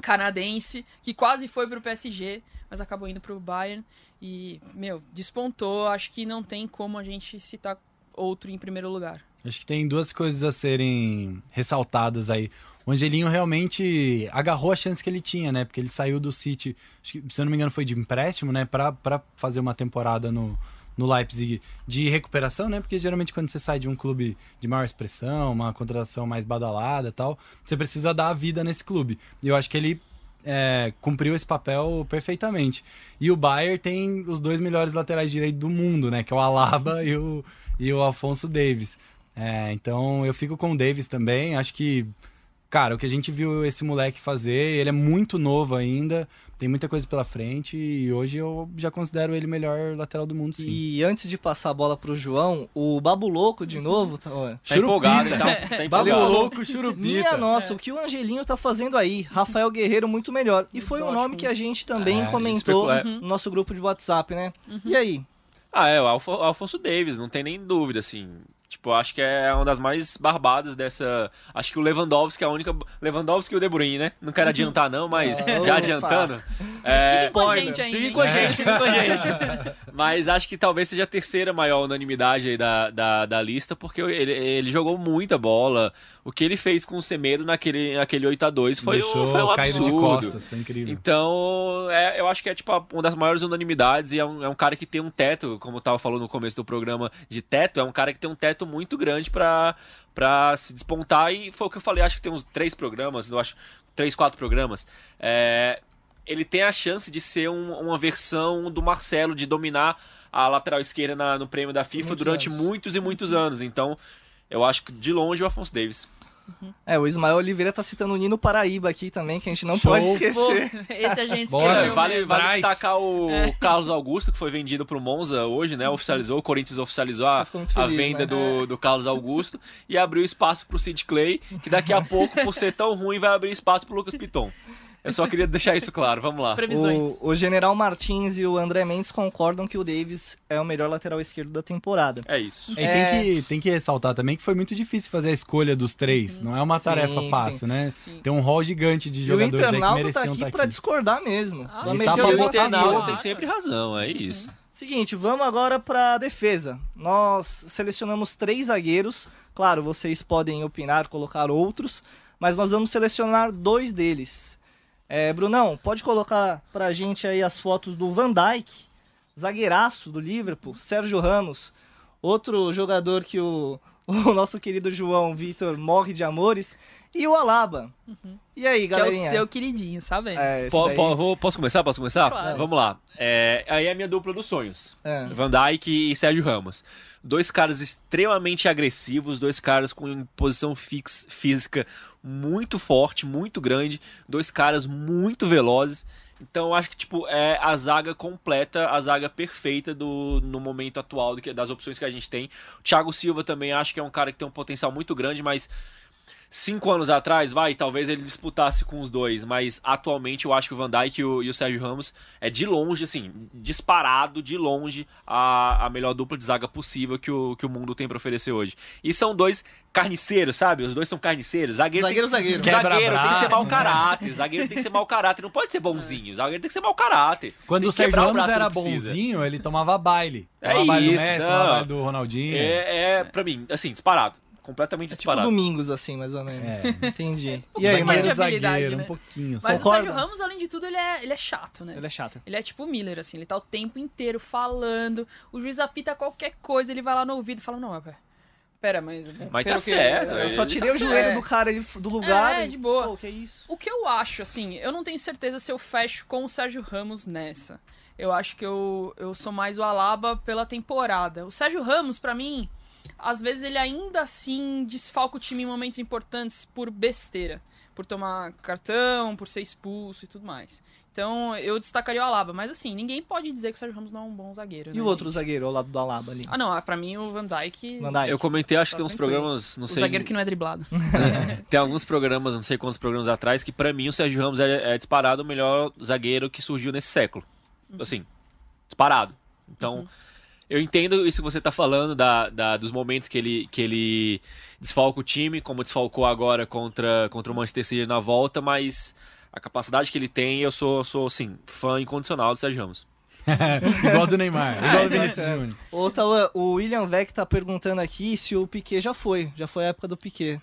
Canadense, que quase foi pro PSG, mas acabou indo pro Bayern. E, meu, despontou. Acho que não tem como a gente citar outro em primeiro lugar. Acho que tem duas coisas a serem ressaltadas aí. O Angelinho realmente agarrou a chance que ele tinha, né? Porque ele saiu do City, que, se eu não me engano, foi de empréstimo, né? Pra fazer uma temporada no, no Leipzig de recuperação, né? Porque geralmente quando você sai de um clube de maior expressão, uma contratação mais badalada tal, você precisa dar a vida nesse clube. E eu acho que ele é, cumpriu esse papel perfeitamente. E o Bayern tem os dois melhores laterais direitos do mundo, né? Que é o Alaba e o, e o Alfonso Davis. É, então eu fico com o Davis também. Acho que, cara, o que a gente viu esse moleque fazer, ele é muito novo ainda, tem muita coisa pela frente e hoje eu já considero ele o melhor lateral do mundo, sim. E antes de passar a bola pro João, o Babu Louco de novo. Tá, ó, Tá empolgado, então. Tá Babu louco, churupita. Minha nossa, o que o Angelinho tá fazendo aí? Rafael Guerreiro muito melhor. E foi um nome que a gente também É, comentou especula- no nosso grupo de WhatsApp, né? E aí? Ah, é, o Alfo- Alfonso Davis, não tem nem dúvida, assim. Tipo, acho que é uma das mais barbadas dessa. Acho que o Lewandowski é a única. Lewandowski e o De Bruyne, né? Não quero adiantar, não, mas Ah, já adiantando. É, fiquem com a gente ainda. Fiquem com a gente, fiquem com a gente. Mas acho que talvez seja a terceira maior unanimidade aí da, da, da lista, porque ele, ele jogou muita bola. O que ele fez com o Semedo naquele, naquele 8x2 foi, um- foi um absurdo. de costas, foi incrível. Então, é, eu acho que é tipo uma das maiores unanimidades e é um, é um cara que tem um teto, como eu tava falando no começo do programa de teto, é um cara que tem um teto muito grande pra, pra se despontar e foi o que eu falei, acho que tem uns três programas, eu acho, três, quatro programas. É, ele tem a chance de ser um- uma versão do Marcelo, de dominar a lateral esquerda na- no prêmio da FIFA Muitos durante anos. muitos e muitos anos. Então, eu acho que de longe o Afonso Davis. É, o Ismael Oliveira tá citando o Nino Paraíba aqui também, que a gente não Show. pode Pô, esquecer. esse a gente Bora, vale, vale Braz. destacar o Carlos Augusto, que foi vendido pro Monza hoje, né? Oficializou, o Corinthians oficializou a, muito a feliz, venda né? do, do Carlos Augusto e abriu espaço pro Sid Clay, que daqui a pouco, por ser tão ruim, vai abrir espaço pro Lucas Piton. Eu só queria deixar isso claro, vamos lá. Previsões. O, o General Martins e o André Mendes concordam que o Davis é o melhor lateral esquerdo da temporada. É isso. E É. tem, que, tem que ressaltar também que foi muito difícil fazer a escolha dos três. Não é uma Sim, tarefa sim. fácil, né? Sim. Tem um rol gigante de E o jogadores aí que internauta mereciam tá estar aqui aqui. pra discordar mesmo. Ah, sim. Tá o internauta tem sempre razão, é isso. Seguinte, vamos agora pra defesa. Nós selecionamos três zagueiros. Claro, vocês podem opinar, colocar outros, mas nós vamos selecionar dois deles. É, Brunão, pode colocar pra gente aí as fotos do Van Dijk, zagueiraço do Liverpool, Sérgio Ramos, outro jogador que o, o nosso querido João Vitor morre de amores, e o Alaba. E aí, Que é galerinha? o seu queridinho, sabe? É, Po- daí- po- vou- posso começar? Posso começar? Claro. Vamos lá. É, aí é a minha dupla dos sonhos. É. Van Dijk e Sérgio Ramos. Dois caras extremamente agressivos, dois caras com posição fix, física muito forte, muito grande, dois caras muito velozes. Então eu acho que tipo é a zaga completa, a zaga perfeita do no momento atual do que- das opções que a gente tem. O Thiago Silva também acho que é um cara que tem um potencial muito grande, mas cinco anos atrás, vai, talvez ele disputasse com os dois, mas atualmente eu acho que o Van Dijk e o, e o Sérgio Ramos é de longe, assim, disparado, de longe, a, a melhor dupla de zaga possível que o, que o mundo tem pra oferecer hoje. E são dois carniceiros, sabe? Os dois são carniceiros. Zagueiro, Zagueiro, tem, zagueiro. Zagueiro tem que ser mau né? caráter. Zagueiro tem que ser mau caráter. Não pode ser bonzinho. Zagueiro tem que ser mau caráter. Quando o Sérgio o Ramos era bonzinho, ele tomava baile. É Tomava baile do isso, Messi, não. tomava baile do Ronaldinho. É, é, pra mim, assim, disparado. Completamente É tipo disparado. domingos, assim, mais ou menos. É. Entendi. Um E aí, mais de mas habilidade, zagueiro, né? um pouquinho. só. Mas Concorda? o Sérgio Ramos, além de tudo, ele é, ele é chato, né? ele é chato. Ele é tipo o Miller, assim, ele tá o tempo inteiro falando, o juiz apita qualquer coisa, ele vai lá no ouvido e fala, não, pera, pera mas... Mas pera tá certo, Eu só tá tirei o certo. joelho É. do cara ele- do lugar. É, e- de boa. Pô, que isso? O que eu acho, assim, eu não tenho certeza se eu fecho com o Sérgio Ramos nessa. Eu acho que eu, eu sou mais o Alaba pela temporada. O Sérgio Ramos, pra mim, às vezes ele ainda assim desfalca o time em momentos importantes por besteira. Por tomar cartão, por ser expulso e tudo mais. Então eu destacaria o Alaba. Mas assim, ninguém pode dizer que o Sérgio Ramos não é um bom zagueiro. E né, o outro gente? zagueiro ao lado do Alaba ali? Ah, não, ah, pra mim o Van Dijk. Van Dijk. Eu comentei, acho que Tá tem uns tranquilo. programas, não o sei. zagueiro que não é driblado. Tem alguns programas, não sei quantos programas atrás, que pra mim o Sérgio Ramos é, é disparado o melhor zagueiro que surgiu nesse século. Assim, disparado. Então, eu entendo isso que você tá falando, da, da- dos momentos que ele, que ele desfalca o time, como desfalcou agora contra, contra o Manchester City na volta, mas a capacidade que ele tem, eu sou, sou assim, fã incondicional do Sérgio Ramos. igual do Neymar, igual do Vinícius É. Júnior. Ô, Tauan, o William Beck tá perguntando aqui se o Piquet já foi. Já foi a época do Piquet.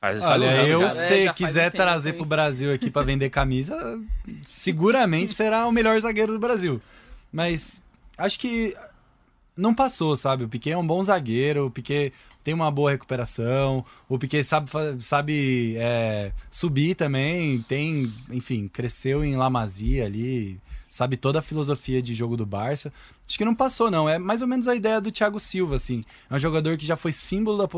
Faz, Olha, eu já. É, se já faz quiser um trazer hein? pro Brasil aqui pra vender camisa, seguramente será o melhor zagueiro do Brasil. Mas acho que não passou, sabe? O Piquet é um bom zagueiro, o Piquet tem uma boa recuperação, o Piquet sabe, sabe é, subir também, tem, enfim, cresceu em La Masia ali, sabe toda a filosofia de jogo do Barça. Acho que não passou, não. É mais ou menos a ideia do Thiago Silva, assim. É um jogador que já foi símbolo da,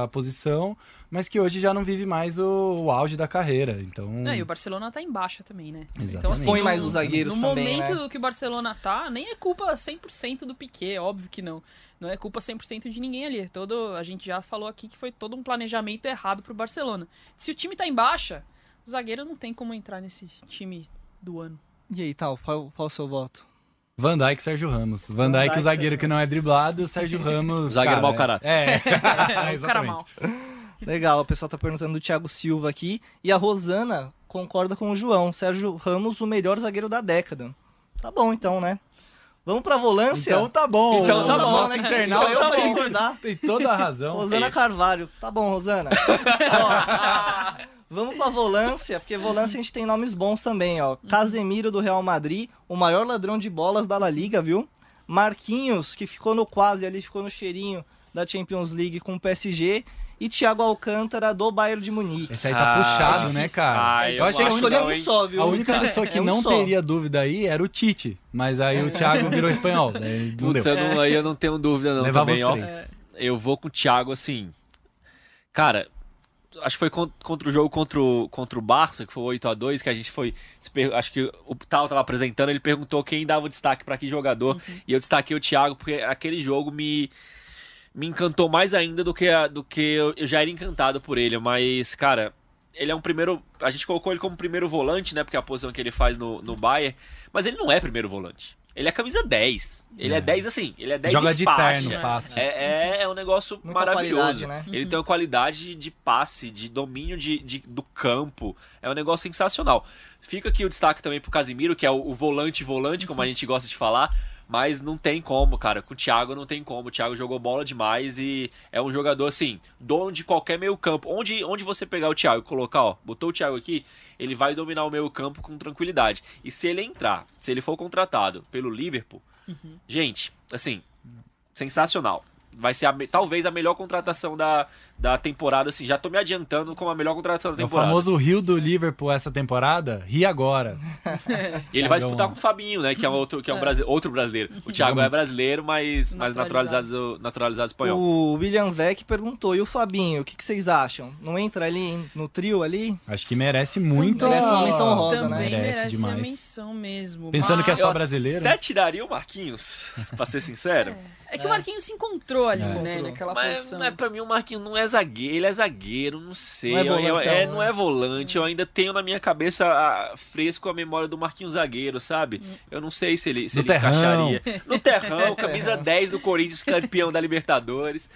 da posição, mas que hoje já não vive mais o, o auge da carreira. Então. É, e o Barcelona tá em baixa também, né? Exatamente. Então, assim, Põe no- mais os zagueiros No também, momento né? que o Barcelona tá, nem é culpa 100% do Piquet, óbvio que não. Não é culpa 100% de ninguém ali. Todo, a gente já falou aqui que foi todo um planejamento errado pro Barcelona. Se o time tá em baixa, o zagueiro não tem como entrar nesse time do ano. E aí, tal, qual, qual o seu voto? Van Dijk e Sérgio Ramos. Van, Van Dijk, o zagueiro que não é driblado, Sérgio Ramos. Zagueiro cara, mau caráter. É, É, o cara exatamente. mal. Legal, o pessoal tá perguntando do Thiago Silva aqui. E a Rosana concorda com o João. Sérgio Ramos, o melhor zagueiro da década. Tá bom, então, né? Vamos pra volância? Então tá bom. Então tá O bom, nosso né? internauta Sou eu pra tem- toda a razão. Rosana Isso. Carvalho. Tá bom, Rosana. Ó, vamos pra volância, porque volância a gente tem nomes bons também, ó. Casemiro do Real Madrid, o maior ladrão de bolas da La Liga, viu? Marquinhos, que ficou no quase ali, ficou no cheirinho da Champions League com o PSG. E Thiago Alcântara do Bayern de Munique. Esse aí tá Ah, puxado, é né, cara? Ah, eu achei que única, não, um hein? só, viu? a única pessoa que É um não só. teria dúvida aí era o Tite. Mas aí o Thiago virou espanhol. Daí não Putz, deu. eu não- aí eu não tenho dúvida não Levava também, os ó. Eu vou com o Thiago, assim. Cara, acho que foi con- contra o jogo contra o, contra o Barça, que foi 8 a 2 que a gente foi. Acho que o Tal tava apresentando, ele perguntou quem dava o destaque pra que jogador. E eu destaquei o Thiago, porque aquele jogo me. Me encantou mais ainda do que, a- do que eu, eu já era encantado por ele. Mas, cara, ele é um primeiro. A gente colocou ele como primeiro volante, né? Porque é a posição que ele faz no, no Bayern. Mas ele não é primeiro volante. Ele é camisa 10. Ele é, É. 10 assim. Ele é 10 Joga de de faixa. terno, fácil. É, é, é um negócio Muita maravilhoso. qualidade, né? Ele tem uma qualidade de passe, de domínio de, de- do campo. É um negócio sensacional. Fica aqui o destaque também pro Casimiro, que é o, o volante-volante, como a gente gosta de falar. Mas não tem como, cara. Com o Thiago não tem como. O Thiago jogou bola demais e é um jogador, assim, dono de qualquer meio campo. Onde, onde você pegar o Thiago e colocar, ó, botou o Thiago aqui, ele vai dominar o meio campo com tranquilidade. E se ele entrar, se ele for contratado pelo Liverpool, gente, assim, sensacional. Vai ser a talvez a melhor contratação da, da temporada, assim. Já tô me adiantando como a melhor contratação da É o temporada. famoso Rio do Liverpool essa temporada. Ri agora. E ele vai disputar com o Fabinho, né? Que é, um outro, que é um brasi- outro brasileiro. O Thiago é brasileiro, mas, mas Naturalizado. naturalizado, naturalizado espanhol. O William Vec perguntou, e o Fabinho, o que, que vocês acham? Não entra ali no trio ali? Acho que merece muito. Merece a- uma menção Também né? merece, Merece a demais. menção mesmo. Pensando que é mas- só Eu brasileiro. Até tiraria o Marquinhos, pra ser sincero. É que o Marquinhos se encontrou ali, É. né? Encontrou. Naquela Mas posição. não é, pra mim o Marquinhos não é zagueiro, ele é zagueiro, não sei. Não é Eu- eu- é, né? não é volante, eu ainda tenho na minha cabeça ah, fresco a memória do Marquinhos zagueiro, sabe? Eu não sei se ele, se No ele terrão. encaixaria. No terrão, camisa 10 do Corinthians, campeão da Libertadores.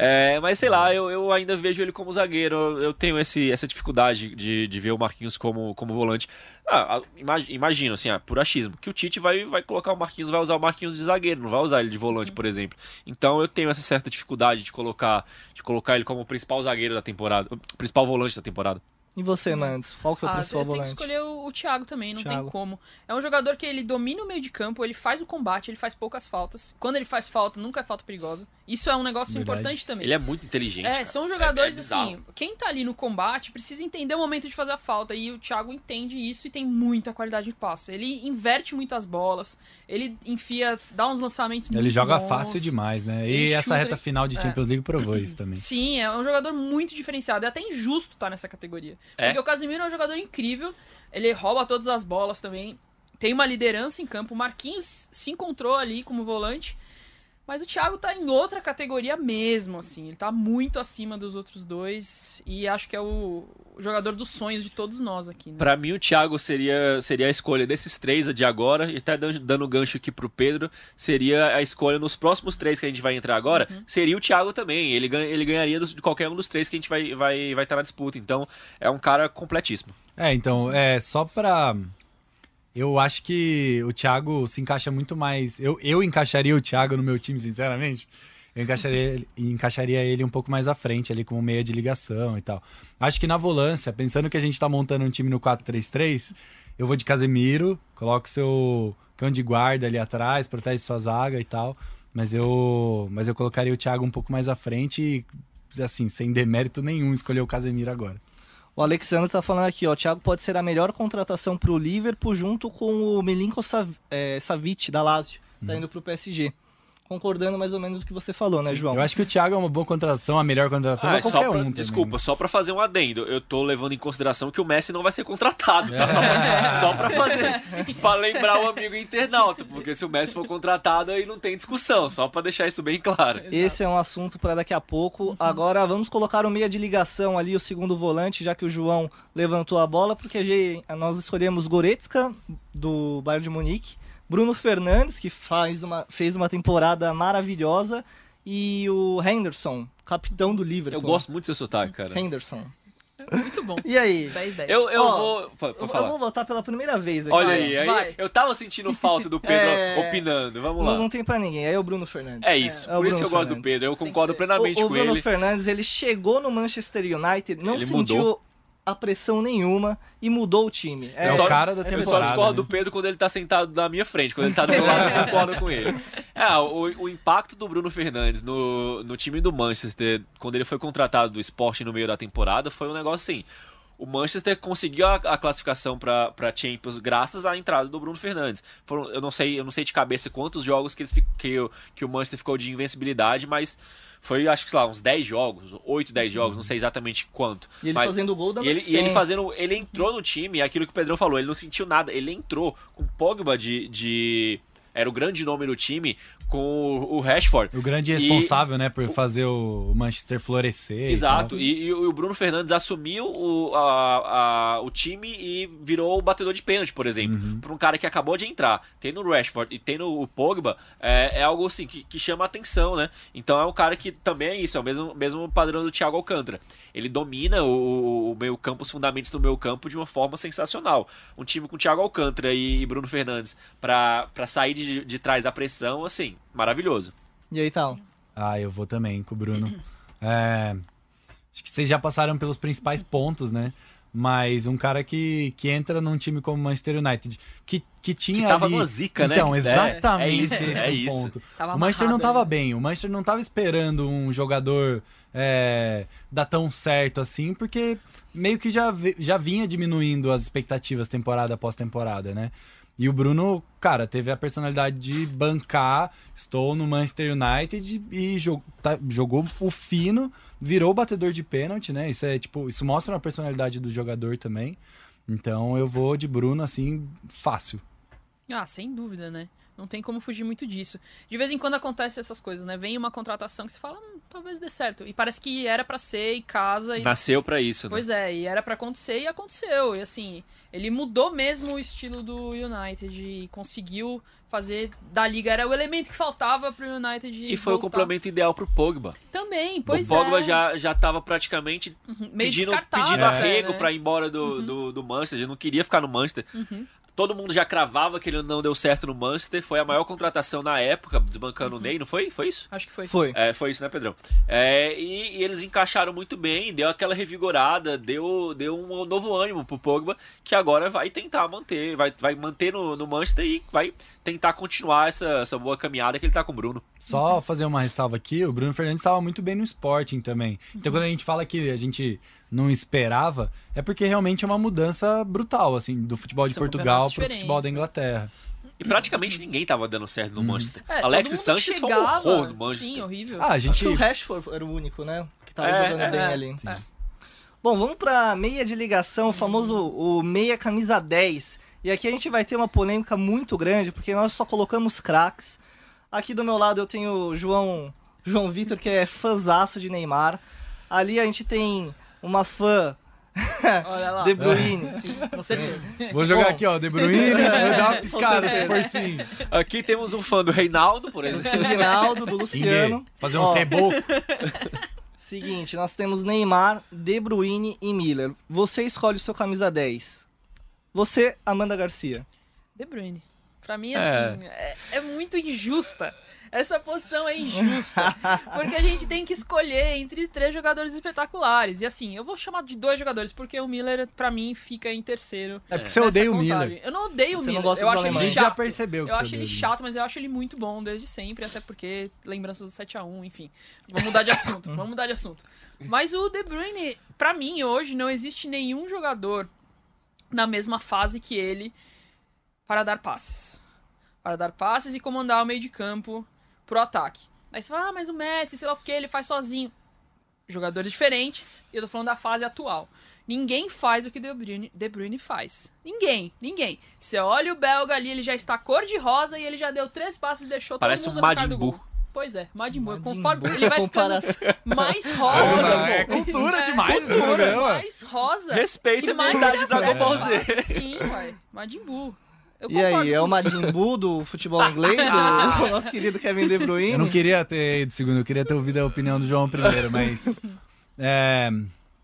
É, mas sei lá, eu, eu ainda vejo ele como zagueiro. Eu, tenho esse, essa dificuldade de, de ver o Marquinhos como, como volante. Ah, imag- imagino, assim, ah, por achismo, que o Tite vai, vai colocar o Marquinhos, vai usar o Marquinhos de zagueiro, não vai usar ele de volante, por exemplo. Então eu tenho essa certa dificuldade de colocar, de colocar ele como o principal zagueiro da temporada, o principal volante da temporada. E você, Nantes? Qual que é o Ah, eu principal tenho que volante? escolher o, o Thiago também, não Thiago. tem como. É um jogador que ele domina o meio de campo, ele faz o combate, ele faz poucas faltas. Quando ele faz falta, nunca é falta perigosa. Isso é um negócio Verdade. importante também. Ele é muito inteligente. É, cara. são É- jogadores é bizarro. assim, quem tá ali no combate precisa entender o momento de fazer a falta e o Thiago entende isso e tem muita qualidade de passe. Ele inverte muitas bolas, ele enfia, dá uns lançamentos Ele joga bons. fácil demais, né? E essa reta ele- final de é. Champions League provou isso também. Sim, é um jogador muito diferenciado. É até injusto estar nessa categoria. É? Porque o Casemiro é um jogador incrível, ele rouba todas as bolas também, tem uma liderança em campo. O Marquinhos se encontrou ali como volante, mas o Thiago tá em outra categoria mesmo, assim. Ele tá muito acima dos outros dois e acho que é o, jogador dos sonhos de todos nós aqui, né? Pra mim, o Thiago seria, seria a escolha desses três de agora, e até dan- dando gancho aqui pro Pedro, seria a escolha nos próximos três que a gente vai entrar agora, seria o Thiago também. Ele, ele ganharia de qualquer um dos três que a gente vai estar vai, vai estar na disputa. Então, é um cara completíssimo. É, então, é só pra. Eu acho que o Thiago se encaixa muito mais. Eu, eu encaixaria o Thiago no meu time, sinceramente. Eu encaixaria, ele- encaixaria ele um pouco mais à frente, ali como meia de ligação e tal. Acho que na volância, pensando que a gente tá montando um time no 4-3-3, eu vou de Casemiro, coloco seu cão de guarda ali atrás, protege sua zaga e tal. Mas eu, mas eu colocaria o Thiago um pouco mais à frente e, assim, sem demérito nenhum, escolher o Casemiro agora. O Alexandre tá falando aqui, ó. O Thiago pode ser a melhor contratação pro Liverpool junto com o Milinko Sav é, Savic, da Lazio. Tá indo pro PSG. Concordando mais ou menos do que você falou, né, João? Eu acho que o Thiago é uma boa contratação, a melhor contratação Ah, é qualquer pra- um. também, desculpa, né? só pra fazer um adendo. Eu tô levando em consideração que o Messi não vai ser contratado, tá? Só pra, só pra fazer. pra lembrar o amigo internauta. Porque se o Messi for contratado, aí não tem discussão. Só pra deixar isso bem claro. Esse é um assunto para daqui a pouco. Agora vamos colocar o meia de ligação ali, o segundo volante, já que o João levantou a bola, porque nós escolhemos Goretzka, do Bayern de Munique, Bruno Fernandes, que faz uma, fez uma temporada maravilhosa, e o Henderson, capitão do Liverpool. Eu gosto muito do seu sotaque, cara. Henderson. Muito bom. E aí? 10 10. Eu, eu Ó, vou. Eu, vou votar pela primeira vez aqui. Olha aí, aí vai. eu tava sentindo falta do Pedro É, opinando. Vamos Não, lá. não tem pra ninguém, aí é o Bruno Fernandes. É isso. É o Por isso que eu Bruno gosto do Fernandes. Pedro. Eu Tem concordo plenamente o, o com Bruno ele. Fernandes, ele chegou no Manchester United, não Ele sentiu mudou. A pressão nenhuma e mudou o time. É, só- o cara da é Eu só temporada. discordo né? do Pedro quando ele tá sentado na minha frente. Quando ele tá do meu lado, eu concordo com ele. É, o, o impacto do Bruno Fernandes no, no time do Manchester, quando ele foi contratado do esporte no meio da temporada, foi um negócio assim. O Manchester conseguiu a, a classificação pra pra Champions graças à entrada do Bruno Fernandes. Foram, eu não sei, eu não sei de cabeça quantos jogos que, eles, que, que o Manchester ficou de invencibilidade, mas foi acho que sei lá, uns 10 jogos, 8, 10 jogos, não sei exatamente quanto. E ele mas- fazendo o gol da e ele, e ele fazendo. Ele entrou no time, é aquilo que o Pedrão falou, ele não sentiu nada. Ele entrou com Pogba de. de- era o grande nome do time, com o, Rashford. O grande E- responsável, né, por fazer o Manchester florescer. e Exato, tal. e, e o Bruno Fernandes assumiu o, a- a- o time e virou o batedor de pênalti, por exemplo. Uhum. Para um cara que acabou de entrar, tendo o Rashford e tendo o Pogba, é, é algo assim que, que chama atenção, né? Então é um cara que também é isso, é o mesmo, mesmo padrão do Thiago Alcântara. Ele domina o, o meio campo, os fundamentos do meio campo de uma forma sensacional. Um time com Thiago Alcântara e, Bruno Fernandes para sair de, de trás da pressão, assim, maravilhoso. E aí, tal? Ah, eu vou também com o Bruno. É, acho que vocês já passaram pelos principais pontos, né? Mas um cara que, que entra num time como o Manchester United, que, que tinha Que tava ali... zica, né? Então, É, exatamente é isso, esse é o isso. ponto. Tava o Manchester não amarrado tava ali. bem, o Manchester não tava esperando um jogador é, dar tão certo assim, porque meio que já, já vinha diminuindo as expectativas temporada após temporada, né? E o Bruno, cara, teve a personalidade de bancar, estou no Manchester United e jogou, jogou o fino, virou batedor de pênalti, né? Isso é tipo, isso mostra uma personalidade do jogador também. Então eu vou de Bruno assim, fácil. Ah, sem dúvida, né? Não tem como fugir muito disso. De vez em quando acontece essas coisas, né? Vem uma contratação que se fala, hum, talvez dê certo. E parece que era pra ser e casa e Nasceu pra isso, né? Pois é, e era pra acontecer e aconteceu. E assim, ele mudou mesmo o estilo do United e conseguiu fazer da liga. Era o elemento que faltava pro United. E foi o voltar. complemento ideal pro Pogba. Também, pois o Pogba é. já, já tava praticamente Uhum, meio pedindo, pedindo até, arrego né? pra ir embora do, do, do Manchester. Ele não queria ficar no Manchester. Uhum. Todo mundo já cravava que ele não deu certo no Manchester. Foi a maior contratação na época, desbancando Uhum. o Ney, não foi? Foi isso? Acho que foi. Foi. É, foi isso, né, Pedrão? É, e, e eles encaixaram muito bem, deu aquela revigorada, deu, deu um novo ânimo pro Pogba, que agora vai tentar manter, vai, vai manter no, no Manchester e vai tentar continuar essa, essa boa caminhada que ele tá com o Bruno. Só fazer uma ressalva aqui, o Bruno Fernandes estava muito bem no Sporting também. Então quando a gente fala que a gente não esperava, é porque realmente é uma mudança brutal, assim, do futebol de São Portugal campeonatos pro futebol da diferentes, Inglaterra. E praticamente ninguém tava dando certo no Manchester. É, Alexis Sanchez foi um horror no Manchester. Sim, horrível. Ah, a Acho gente... que o Rashford era o único, né? Que tava É, jogando é, bem é. ali. Sim. Bom, vamos pra meia de ligação, o famoso o meia camisa 10. E aqui a gente vai ter uma polêmica muito grande, porque nós só colocamos craques. Aqui do meu lado eu tenho o João, João Vitor, que é fãzaço de Neymar. Ali a gente tem uma fã Olha lá. De Bruyne. Sim, com certeza. Vou jogar Bom. aqui, ó, De Bruyne, vou dar uma piscada se for sim. Aqui temos um fã do Reinaldo, por exemplo. do Rinaldo, do Luciano. Ninguém. Fazer um Ó, reboco. Seguinte, nós temos Neymar, De Bruyne e Miller. Você escolhe o seu camisa 10. Você, Amanda Garcia. De Bruyne. Pra mim, É. assim, é, é muito injusta. Essa posição é injusta. porque a gente tem que escolher entre três jogadores espetaculares. E assim, eu vou chamar de dois jogadores, porque o Miller, pra mim, fica em terceiro. É porque você odeia o contagem. Miller. Eu não odeio o Você não Miller. gosta eu acho ele gente já chato. percebeu que Eu acho ele odeia o chato, mas eu acho ele muito bom desde sempre, até porque lembranças do 7x1, enfim. Vamos mudar de assunto, vamos mudar de assunto. Mas o De Bruyne, pra mim, hoje, não existe nenhum jogador na mesma fase que ele para dar passes. Para dar passes e comandar o meio de campo pro ataque. Aí você fala, ah, mas o Messi, sei lá o que, ele faz sozinho. Jogadores diferentes, e eu tô falando da fase atual. Ninguém faz o que De Bruyne, De Bruyne faz. Ninguém, ninguém. Você olha o belga ali, ele já está cor de rosa e ele já deu três passes e deixou Parece todo um mundo na cara do gol. Pois é, Majin Buu. Conforme ele vai ficando mais rosa. É pô. cultura É, demais esse cultura, programa. Mais rosa. Respeita e a mais verdade de Dragon Ball Z. Sim, ué. Majin Buu. Eu E aí, é o Majin Buu do futebol inglês, o, o nosso querido Kevin De Bruyne? Eu não queria ter ido segundo, eu queria ter ouvido a opinião do João primeiro, mas. É,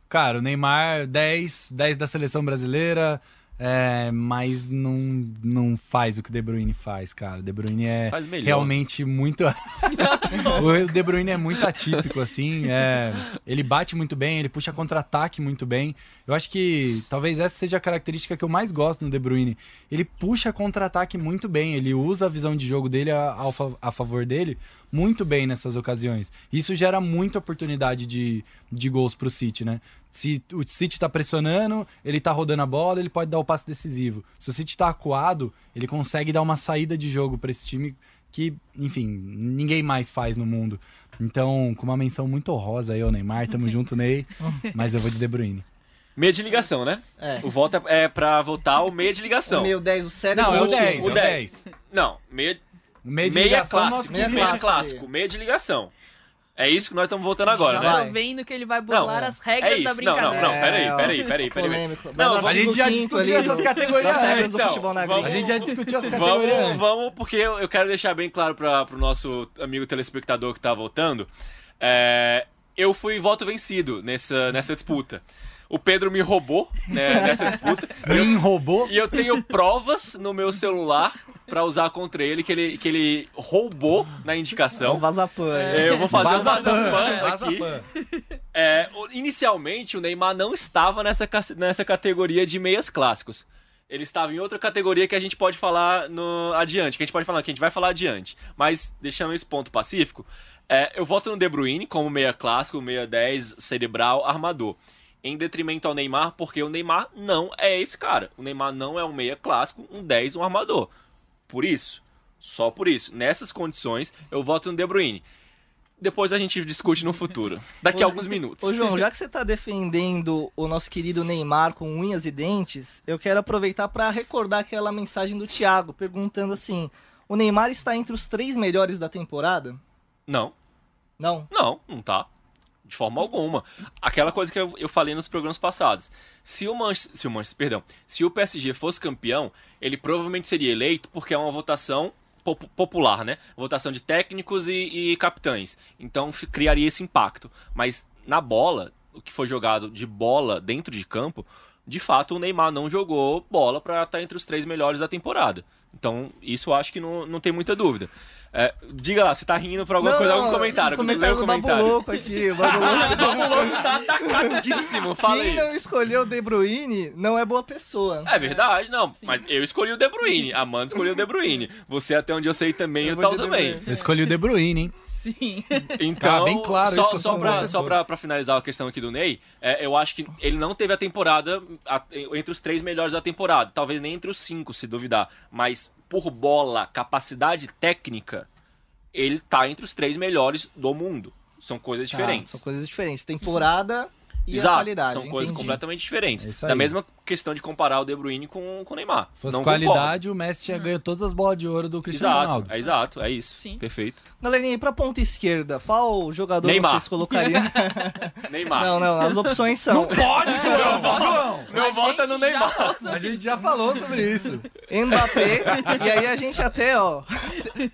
cara, o Neymar, 10, 10 da seleção brasileira, é, mas não, não faz o que o De Bruyne faz, cara. O De Bruyne é realmente muito. o De Bruyne é muito atípico, assim. é, ele bate muito bem, ele puxa contra-ataque muito bem. Eu acho que talvez essa seja a característica que eu mais gosto no De Bruyne. Ele puxa contra-ataque muito bem, ele usa a visão de jogo dele a, fa- a favor dele muito bem nessas ocasiões. Isso gera muita oportunidade de, de gols pro City, né? Se o City tá pressionando, ele tá rodando a bola, ele pode dar o passe decisivo. Se o City tá acuado, ele consegue dar uma saída de jogo para esse time que, enfim, ninguém mais faz no mundo. Então, com uma menção muito honrosa aí ao Neymar, tamo junto, Ney, mas eu vou de De Bruyne. Meia de ligação, né? É. O voto é é pra votar o meia de ligação. O meu 10, o sério Não, é o último. 10, é o o 10. 10. Não, meia, O meio de meia ligação, clássico. meia. Meia clássico, meia de ligação. É isso que nós estamos votando agora, Já né? Tô vendo que ele vai Não, bolar é. as regras é isso. da Não, brincadeira. não, não, peraí, É, peraí, peraí, peraí. Polêmico. Não, a gente já discutiu essas categorias regras do então. futebol na Vamos- gringa. A gente já discutiu as categorias Vamos, vamos, porque eu, eu quero deixar bem claro para pro nosso amigo telespectador que tá votando. É, eu fui voto vencido nessa, nessa disputa. O Pedro me roubou né, nessa disputa. Me roubou. E eu tenho provas no meu celular pra usar contra ele que ele, que ele roubou na É um indicação. vazapan. É, eu vou fazer um vazapano Vaza aqui. É, inicialmente, o Neymar não estava nessa, nessa categoria de meias clássicos. Ele estava em outra categoria que a gente pode falar no adiante, que a gente pode falar, que a gente vai falar adiante. Mas, deixando esse ponto pacífico, é, eu voto no De Bruyne como meia clássico, meia 10, cerebral, armador. Em detrimento ao Neymar, porque o Neymar não é esse cara. O Neymar não é um meia clássico, um 10, um armador. Por isso, só por isso, nessas condições, eu voto no De Bruyne. Depois a gente discute no futuro, daqui a alguns minutos. Ô, João, já que você tá defendendo o nosso querido Neymar com unhas e dentes, eu quero aproveitar para recordar aquela mensagem do Thiago, perguntando assim: O Neymar está entre os três melhores da temporada? Não, Não. não, não tá. De forma alguma. Aquela coisa que eu, eu falei nos programas passados. Se o Manchester, se o Manchester, perdão, se o PSG fosse campeão, ele provavelmente seria eleito porque é uma votação pop- popular, né? Votação de técnicos e, e capitães. Então criaria esse impacto. Mas na bola, o que foi jogado de bola dentro de campo, de fato o Neymar não jogou bola para estar entre os três melhores da temporada. Então isso eu acho que não, não tem muita dúvida. É, diga lá, você tá rindo por alguma Não, coisa, não, algum comentário? Comentário Lê o do Babu Louco aqui. O Babu Louco. O tá atacadíssimo, fala Quem aí. não escolheu o De Bruyne não é boa pessoa. É verdade, não. Sim. Mas eu escolhi o De Bruyne. A Amanda escolheu o De Bruyne. Você, até onde eu sei, também Eu o vou tal também. Eu escolhi o De Bruyne, hein? Sim. Então, Ah, bem claro só, só, pra, só pra, pra finalizar a questão aqui do Ney, é, eu acho que ele não teve a temporada a- entre os três melhores da temporada. Talvez nem entre os cinco, se duvidar. Mas por bola, capacidade técnica, ele tá entre os três melhores do mundo. São coisas Tá, diferentes. são coisas diferentes. Temporada e a Exato, qualidade. são coisas entendi. completamente diferentes. É da mesma questão de comparar o De Bruyne com, com o Neymar. Se fosse Não qualidade, o Messi tinha ganho todas as bolas de ouro do concordo. Cristiano Exato, Ronaldo. é exato, é isso. Sim. Perfeito. Galerinha, e pra ponta esquerda, qual jogador Neymar. vocês colocariam? Neymar. não, não, as opções são Pode, meu voto, meu voto é no Neymar. A gente já falou sobre isso. Mbappé, e aí a gente até, ó,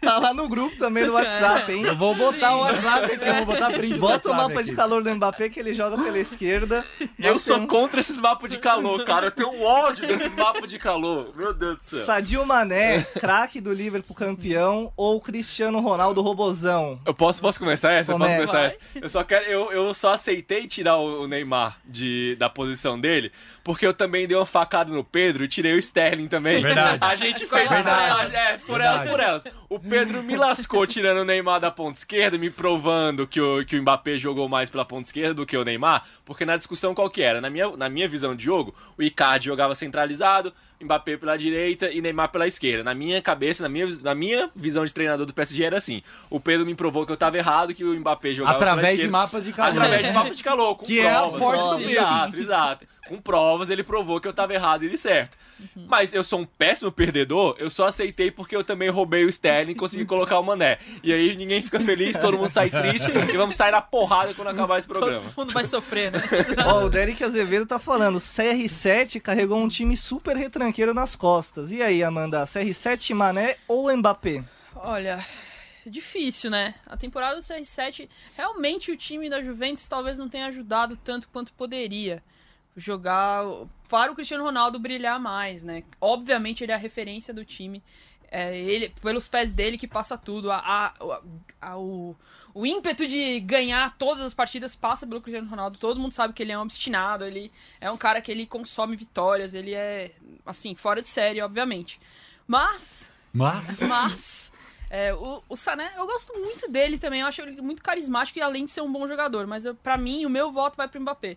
tá lá no grupo também do WhatsApp, hein? Eu vou botar o WhatsApp aqui, eu vou botar print Bota o mapa de aqui. calor do Mbappé que ele joga pela esquerda. Eu sou temos contra esses mapas de calor, cara. Eu tenho ódio desses mapas de calor. Meu Deus do céu. Sadio Mané, craque do Liverpool campeão, ou Cristiano Ronaldo robozão? Eu posso, posso começar essa? Eu posso Começa. começar essa? Eu só quero. Eu, eu só aceitei tirar o o Neymar de, da posição dele, porque eu também dei uma facada no Pedro e tirei o Sterling também. Verdade. A gente fez. Verdade. É, por Verdade. elas, por elas. O Pedro me lascou tirando o Neymar da ponta esquerda, me provando que o, que o Mbappé jogou mais pela ponta esquerda do que o Neymar, porque na discussão qual que era? Na minha, na minha visão de jogo, o Icardi jogava centralizado, Mbappé pela direita e Neymar pela esquerda. Na minha cabeça, na minha, na minha visão de treinador do PSG era assim. O Pedro me provou que eu tava errado, que o Mbappé jogava Através de mapas de calor. Através de mapa de calor, com Que é a provas. forte do Pedro. Exato, exato. Com provas, ele provou que eu tava errado e ele certo. Mas eu sou um péssimo perdedor, eu só aceitei porque eu também roubei o Sterling e consegui colocar o Mané. E aí ninguém fica feliz, todo mundo sai triste e vamos sair na porrada quando acabar esse programa. Todo mundo vai sofrer, né? Ó, o Derek Azevedo tá falando, CR7 carregou um time super retranqueiro nas costas. E aí, Amanda, CR7, Mané ou Mbappé? Olha, difícil, né? A temporada do CR7, realmente o time da Juventus talvez não tenha ajudado tanto quanto poderia jogar para o Cristiano Ronaldo brilhar mais, né? Obviamente ele é a referência do time. É ele, pelos pés dele que passa tudo. A, a- a- o, o ímpeto de ganhar todas as partidas passa pelo Cristiano Ronaldo. Todo mundo sabe que ele é um obstinado, ele é um cara que ele consome vitórias, ele é, assim, fora de série, obviamente. Mas Mas. mas é, o, o Sané, eu gosto muito dele também. Eu acho ele muito carismático e além de ser um bom jogador. Mas pra mim, o meu voto vai pro Mbappé.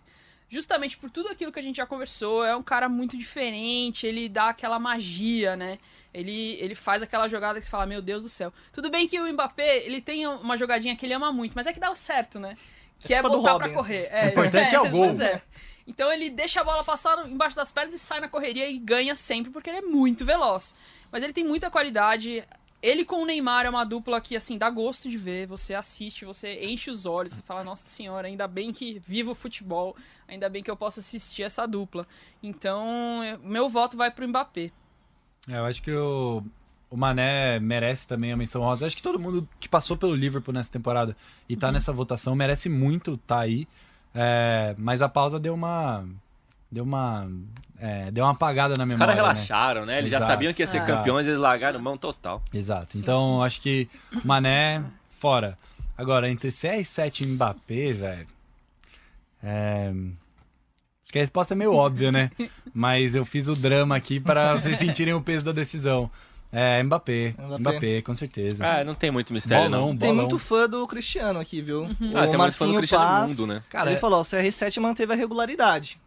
Justamente por tudo aquilo que a gente já conversou, é um cara muito diferente, ele dá aquela magia, né? Ele, ele faz aquela jogada que você fala, meu Deus do céu. Tudo bem que o Mbappé, ele tem uma jogadinha que ele ama muito, mas é que dá certo, né? Que é, tipo a do voltar pra Robin, correr. É, O importante é o gol. é. Então ele deixa a bola passar embaixo das pernas e sai na correria e ganha sempre, porque ele é muito veloz. Mas ele tem muita qualidade. Ele com o Neymar é uma dupla que, assim, dá gosto de ver. Você assiste, você enche os olhos, você fala, nossa senhora, ainda bem que vivo o futebol, ainda bem que eu posso assistir essa dupla. Então, meu voto vai pro Mbappé. É, eu acho que o, o Mané merece também a menção rosa. Eu acho que todo mundo que passou pelo Liverpool nessa temporada e tá nessa votação merece muito tá aí. É, mas a pausa deu uma. Deu uma. é, deu uma apagada na Os memória. caras né? relaxaram, né? Eles já Exato. sabiam que ia ser Ah. campeões, eles largaram mão total. Exato. Então, acho que Mané, fora. Agora, entre CR7 e Mbappé, velho. É... Acho que a resposta é meio óbvia, né? Mas eu fiz o drama aqui para vocês sentirem o peso da decisão. É, Mbappé. Mbappé. Mbappé, com certeza. Ah, não tem muito mistério, Bolão, não. Tem bolão. muito fã do Cristiano aqui, viu? Ah, tem muito fã do Cristiano Paz, Mundo, né? Cara, ele falou, ó, o CR7 manteve a regularidade.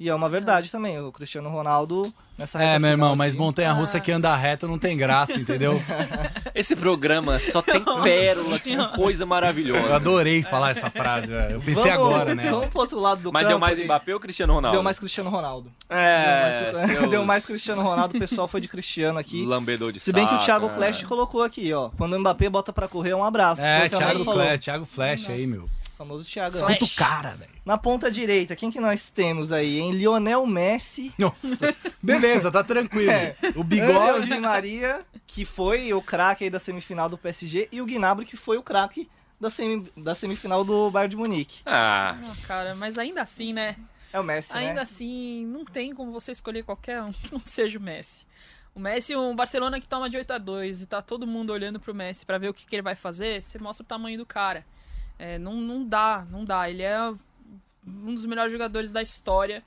E é uma verdade também, o Cristiano Ronaldo nessa É, meu irmão, mas aqui- montanha-russa Ah. que anda reto não tem graça, entendeu? Esse programa só tem pérola, que coisa Eu maravilhosa. adorei falar essa frase, velho. Eu pensei Vamos- agora, né? Vamos pro outro lado do Mas campo. deu mais Mbappé ou Cristiano Ronaldo? Deu mais Cristiano Ronaldo. É, deu, mais, seus deu mais Cristiano Ronaldo, o pessoal foi de Cristiano aqui. Lambedor de Se bem que o Thiago né? Flash colocou aqui, ó. Quando o Mbappé bota pra correr, é um abraço. É, Thiago. Flash, Thiago Flash aí, meu. Famoso Thiago. Escuta o cara, velho. Na ponta direita, quem que nós temos aí, hein? Lionel Messi. Nossa. Beleza, tá tranquilo. É. O bigode. Di Maria, que foi o craque aí da semifinal do PSG, e o Gnabry, que foi o craque da, semi, da semifinal do Bayern de Munique. Ah, Não, cara, mas ainda assim, né? É o Messi, Ainda né? assim, não tem como você escolher qualquer um que não seja o Messi. O Messi, um Barcelona que toma de 8 a 2 e tá todo mundo olhando pro Messi pra ver o que, que ele vai fazer, você mostra o tamanho do cara. É, não, não dá, não dá. Ele é um dos melhores jogadores da história.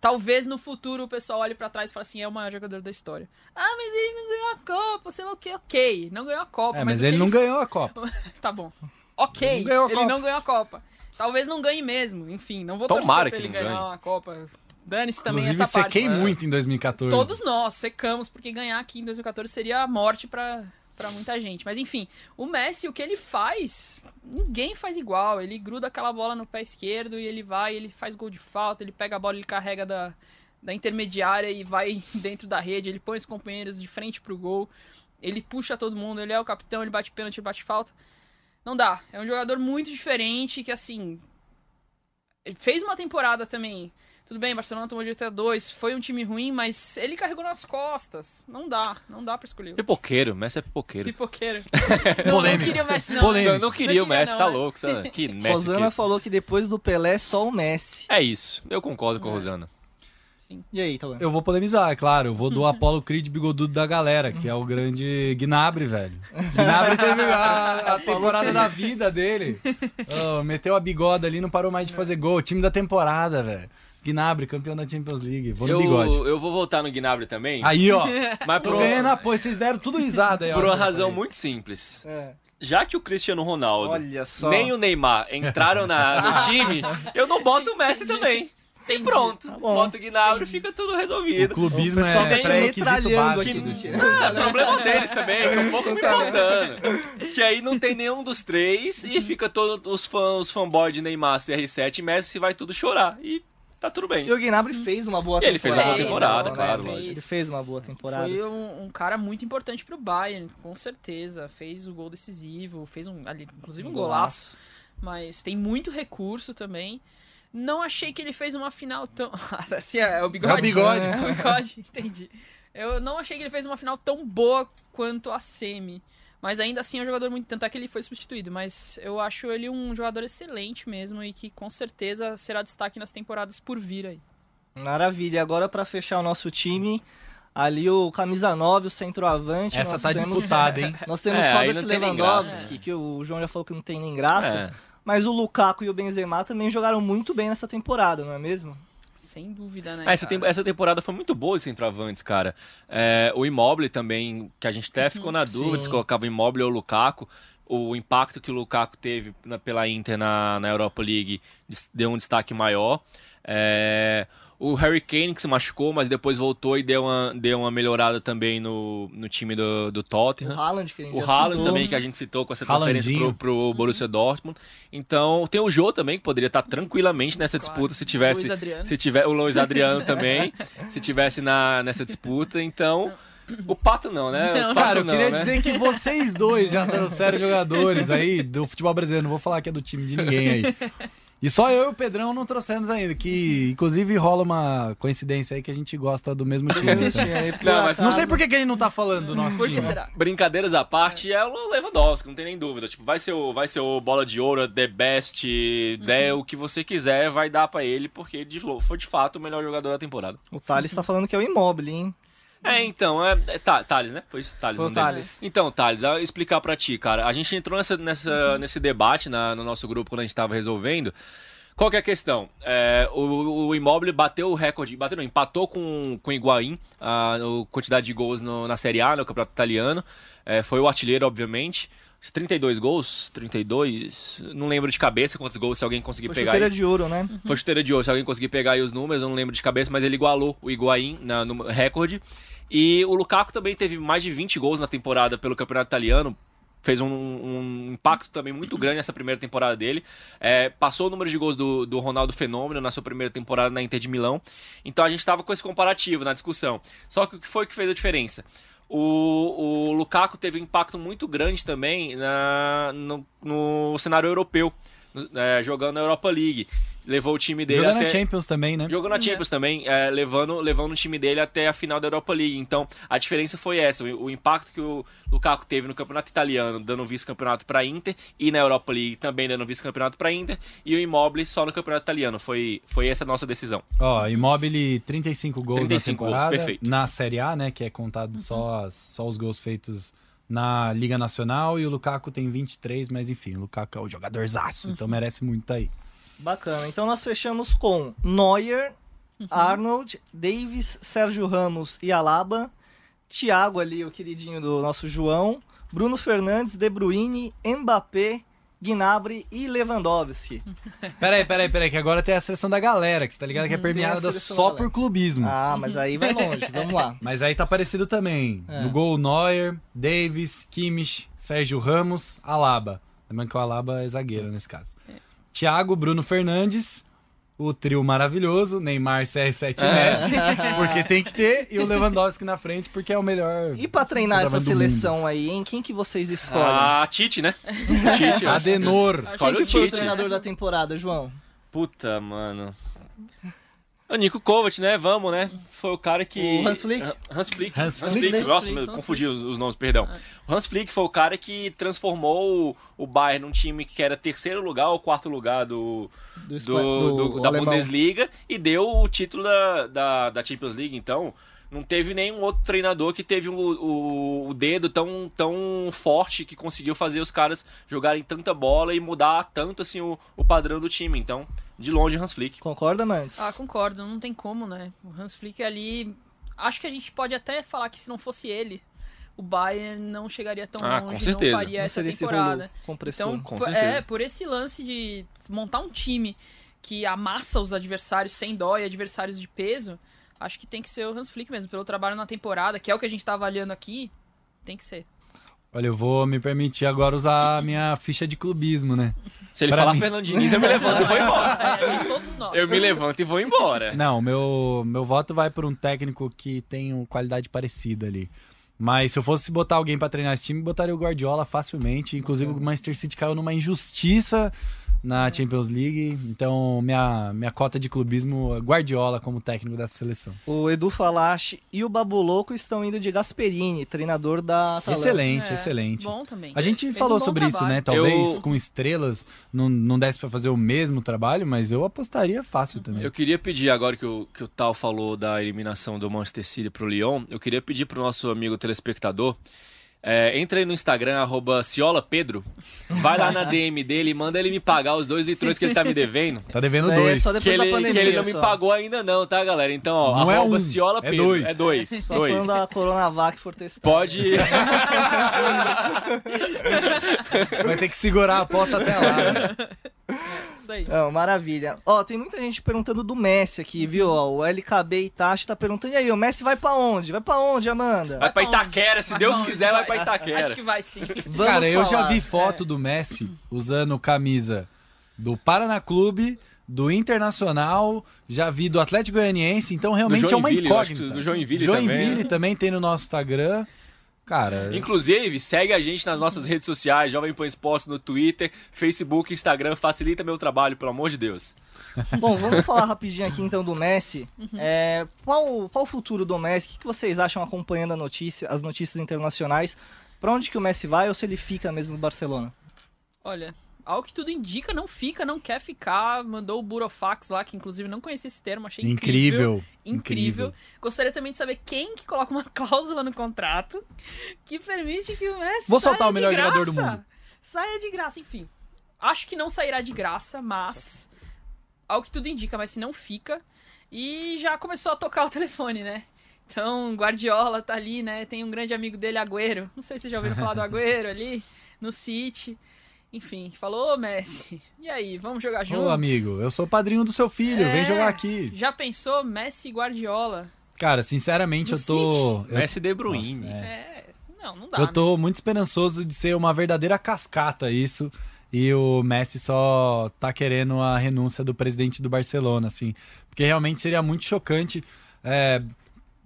Talvez no futuro o pessoal olhe pra trás e fale assim, é o maior jogador da história. Ah, mas ele não ganhou a Copa, sei lá o que. Ok, não ganhou a Copa. É, mas mas que ele não ganhou a Copa. Tá bom. Ok, Ele não ganhou a ele Copa. não ganhou a Copa. Talvez não ganhe mesmo. Enfim, não vou Tomara torcer pra ele ganhar ganhe. uma Copa. Dane-se também Inclusive, essa parte. sequei muito em 2014. Todos nós secamos, porque ganhar aqui em 2014 seria a morte pra, pra muita gente. Mas enfim, o Messi, o que ele faz, ninguém faz igual. Ele gruda aquela bola no pé esquerdo e ele vai, ele faz gol de falta, ele pega a bola, ele carrega da, da intermediária e vai dentro da rede, ele põe os companheiros de frente pro gol, ele puxa todo mundo, ele é o capitão, ele bate pênalti, ele bate falta. Não dá. É um jogador muito diferente que, assim. Fez uma temporada também. Tudo bem, Barcelona tomou de 8 a 2 foi um time ruim, mas ele carregou nas costas. Não dá, não dá pra escolher. pipoqueiro, Messi é pipoqueiro. Pipoqueiro. não, não queria o Messi, não. Polêmica. Eu não queria o Messi, não, tá é. louco, sabe? Que Messi. Rosana que- falou que depois do Pelé, só o Messi. É isso, eu concordo com a Rosana. E aí, Tauan? Eu vou polemizar, é claro. Eu vou do Apollo Creed bigodudo da galera, que é o grande Gnabry, velho. Gnabry teve a, a temporada da vida dele. Oh, meteu a bigoda ali, não parou mais de fazer gol. Time da temporada, velho. Gnabry, campeão da Champions League. Vou no Eu, bigode. eu vou voltar no Gnabry também, Aí, ó. mas por, Tô ganhando apoio. Vocês deram tudo risada aí, ó. por uma razão muito simples. É, Já que o Cristiano Ronaldo olha só. nem o Neymar entraram na, no time, eu não boto o Messi também. E pronto, bom. bota o Gnabry e fica tudo O resolvido. clubismo O pessoal é tá pré-requisito básico do time. É problema deles também, que eu pouco me contando. Que aí não tem nenhum dos três e fica todos os fãs, os fanboys de Neymar, CR7 e Messi vai tudo chorar. E tá tudo bem. E o Gnabry fez uma boa E ele fez temporada. uma boa temporada, né? claro, fez. Ele fez uma boa temporada. Foi um, um cara muito importante pro Bayern, com certeza. Fez o gol decisivo, fez um, ali, inclusive um golaço. Mas tem muito recurso também. Não achei que ele fez uma final tão. assim, é o bigode. É o bigode. É o bigode, entendi. Eu não achei que ele fez uma final tão boa quanto a Semi. Mas ainda assim é um jogador muito. Tanto é que ele foi substituído. Mas eu acho ele um jogador excelente mesmo e que com certeza será destaque nas temporadas por vir aí. Maravilha. Agora pra fechar o nosso time, ali o camisa 9, o centroavante. Essa nós tá temos- disputada, hein? Nós temos É, Robert Lewandowski, que o João já falou que não tem nem graça. É. Mas o Lukaku e o Benzema também jogaram muito bem nessa temporada, não é mesmo? Sem dúvida, né? Ah, essa, tem- essa temporada foi muito boa de centroavantes, cara. É, o Immobile também, que a gente até ficou na dúvida Sim. se colocava o Immobile ou o Lukaku. O impacto que o Lukaku teve na- pela Inter na, na Europa League deu um destaque maior. É, o Harry Kane que se machucou, mas depois voltou e deu uma, deu uma melhorada também no, no time do, do O Tottenham. Haaland, que a gente O já Haaland citou. também, que a gente citou com essa transferência pro, pro Borussia Dortmund. Então, tem o Jô também, que poderia estar tranquilamente nessa Claro. disputa se tivesse. Se tiver o Luiz Adriano também, se tivesse na, nessa disputa. Então, o Pato não, né? Não, o Pato Cara, eu não, queria né? dizer que vocês dois já trouxeram jogadores aí do futebol brasileiro. Não vou falar que é do time de ninguém aí. E só eu e o Pedrão não trouxemos ainda, que inclusive rola uma coincidência aí que a gente gosta do mesmo time. tá? Não, mas Não sei por que, que ele não tá falando do nosso Por time. que será? Brincadeiras à parte, é o Lewandowski, não tem nem dúvida. Tipo, vai ser o, vai ser o bola de ouro, the best, né, o que você quiser, vai dar pra ele, porque de, foi de fato o melhor jogador da temporada. O Thales tá falando que é o Immobile, hein? É, então, é, é Tha- Thales, né? Foi Thales. Foi o nome dele. Thales. Então, Thales, eu explicar pra ti, cara. A gente entrou nessa, nessa, nesse debate na- no nosso grupo quando a gente tava resolvendo. Qual que é a questão? É, o, o Immobile bateu o recorde, bateu não, empatou com, com o Higuaín a, a quantidade de gols no- na Série A, no Campeonato Italiano. É, foi o artilheiro, obviamente. 32 gols, 32, não lembro de cabeça quantos gols, se alguém conseguir Foi pegar. chuteira aí. de ouro, né? Foi chuteira de ouro, se alguém conseguir pegar aí os números, eu não lembro de cabeça, mas ele igualou o Higuaín na, no recorde. E o Lukaku também teve mais de 20 gols na temporada pelo Campeonato Italiano. Fez um, um impacto também muito grande nessa primeira temporada dele. É, passou o número de gols do, do Ronaldo Fenômeno na sua primeira temporada na Inter de Milão. Então a gente estava com esse comparativo na discussão. Só que o que foi que fez a diferença? O, o Lukaku teve um impacto muito grande também na, no, no cenário europeu, é, jogando na Europa League. Levou o time dele Jogando até... na Champions também, né? Jogou na Champions também, é, levando, levando o time dele até a final da Europa League. Então, a diferença foi essa. O, o impacto que o Lukaku teve no campeonato italiano, dando vice-campeonato para Inter, e na Europa League também dando vice-campeonato para Inter, e o Immobile só no campeonato italiano. Foi, foi essa a nossa decisão. Ó, Immobile 35 gols 35 na gols, temporada. perfeito. Na Série A, né, que é contado só, as- só os gols feitos na Liga Nacional e o Lukaku tem 23, mas enfim, o Lukaku é o jogadorzaço, então merece muito aí. Bacana. Então nós fechamos com Neuer, Arnold, Davis, Sérgio Ramos e Alaba, Thiago ali, o queridinho do nosso João, Bruno Fernandes, De Bruyne, Mbappé, Gnabry e Lewandowski. Peraí, peraí, peraí, que agora tem a seleção da galera, que você tá ligado que é Uhum, permeada só por clubismo. Ah, mas aí vai longe. Vamos lá. Mas aí tá parecido também. É. No gol, Neuer, Davis, Kimmich, Sérgio Ramos, Alaba. Lembrando que o Alaba é zagueiro nesse caso. Thiago, Bruno Fernandes, o trio maravilhoso, Neymar, CR7 e Messi, porque tem que ter, e o Lewandowski na frente, porque é o melhor. E pra treinar essa seleção aí, hein? Quem que vocês escolhem? Ah, Tite, né? Tite, eu acho. Adenor. Quem escolhe que o foi o treinador da temporada, João? Puta, mano. O Nico Kovac, né? Vamos, né? Foi o cara que. O Hans Flick? Hans Flick. Hans Hans, Flick. Flick. Nossa, Hans meu, Flick. confundi os, nomes, perdão. O Hans Flick foi o cara que transformou o, o Bayern num time que era terceiro lugar ou quarto lugar do, do, espa- do- da. Bundesliga e deu o título da, da, da Champions League. Então, não teve nenhum outro treinador que teve o, o, o dedo tão, tão forte que conseguiu fazer os caras jogarem tanta bola e mudar tanto assim o, o padrão do time. Então, de longe, Hans Flick. Concorda, Mantes? Ah, concordo, não tem como, né? O Hans Flick ali. Acho que a gente pode até falar que se não fosse ele, o Bayern não chegaria tão Ah, longe, com certeza. não faria Não essa temporada. Então, Com por- certeza. é, por esse lance de montar um time que amassa os adversários sem dó e adversários de peso, acho que tem que ser o Hans Flick mesmo, pelo trabalho na temporada, que é o que a gente tá avaliando aqui, tem que ser. Olha, eu vou me permitir agora usar a minha ficha de clubismo, né? Se ele Pra falar mim. Fernando Diniz, eu me levanto e vou embora. É, todos nós. Eu me levanto e vou embora. Não, meu, meu voto vai por um técnico que tem uma qualidade parecida ali. Mas se eu fosse botar alguém pra treinar esse time, botaria o Guardiola facilmente. Inclusive, o Manchester City caiu numa injustiça na Champions League. Então, minha, minha cota de clubismo é Guardiola como técnico dessa seleção. O Edu Falache e o Babu Louco estão indo de Gasperini, treinador da Atalanta. Excelente, É, excelente. Bom também. A gente Fez um falou bom sobre isso, trabalho. né? Talvez Eu- com estrelas não, não desse pra fazer o mesmo trabalho, mas eu apostaria fácil também. Eu queria pedir, agora que o, que o Tal falou da eliminação do Manchester City pro Lyon, eu queria pedir pro nosso amigo telespectador. É, entra aí no Instagram, arroba Ciola Pedro. Vai lá na DM dele e manda ele me pagar os dois litrões que ele tá me devendo. Tá devendo É, dois. só Que ele, pandemia, que ele não me só. pagou ainda não, tá, galera? Então, ó, Não é arroba um, Ciola é dois. É dois. Só dois. quando a Coronavac for testada. Pode. Vai ter que segurar a aposta até lá. né? Isso aí. Não, maravilha. Ó, tem muita gente perguntando do Messi aqui, viu? Ó, o LKB Itachi tá perguntando, e aí, o Messi vai pra onde? Vai pra onde, Amanda? Vai pra pra onde? Itaquera, se Vai Deus pra onde? quiser, vai pra Acho Itaquera. que vai sim. Vamos Cara, eu já falar. vi foto do Messi usando camisa do Paraná Clube, do Internacional, já vi do Atlético Goianiense, então realmente é uma Joinville, acho incógnita. do Joinville Joinville também, também, né? tem no nosso Instagram. Cara, Inclusive, segue a gente nas nossas redes sociais, Jovem Pan Esportes no Twitter, Facebook, Instagram, facilita meu trabalho, pelo amor de Deus. Bom, vamos falar rapidinho aqui então do Messi. Uhum. É, qual, qual o futuro do Messi? O que vocês acham acompanhando a notícia, as notícias internacionais? Pra onde que o Messi vai ou se ele fica mesmo no Barcelona? Olha, ao que tudo indica, não fica, não quer ficar. Mandou o Burofax lá, que inclusive não conhecia esse termo, achei incrível. incrível. Incrível. Gostaria também de saber quem que coloca uma cláusula no contrato que permite que o Messi Vou saia soltar o melhor de jogador do graça. mundo. Saia de graça, enfim. Acho que não sairá de graça, mas ao que tudo indica, mas se não fica. E já começou a tocar o telefone, né? Então, Guardiola tá ali, né? Tem um grande amigo dele, Agüero. Não sei se já ouviram falar do Agüero ali. no City. Enfim, falou, ô Messi, e aí, vamos jogar juntos? Ô, amigo, eu sou o padrinho do seu filho, É. vem jogar aqui. Já pensou Messi e Guardiola? Cara, sinceramente, No eu tô. eu- Messi De Bruyne. Nossa, é. É, não, não dá, Eu né? tô muito esperançoso de ser uma verdadeira cascata isso. E o Messi só tá querendo a renúncia do presidente do Barcelona, assim. Porque realmente seria muito chocante é,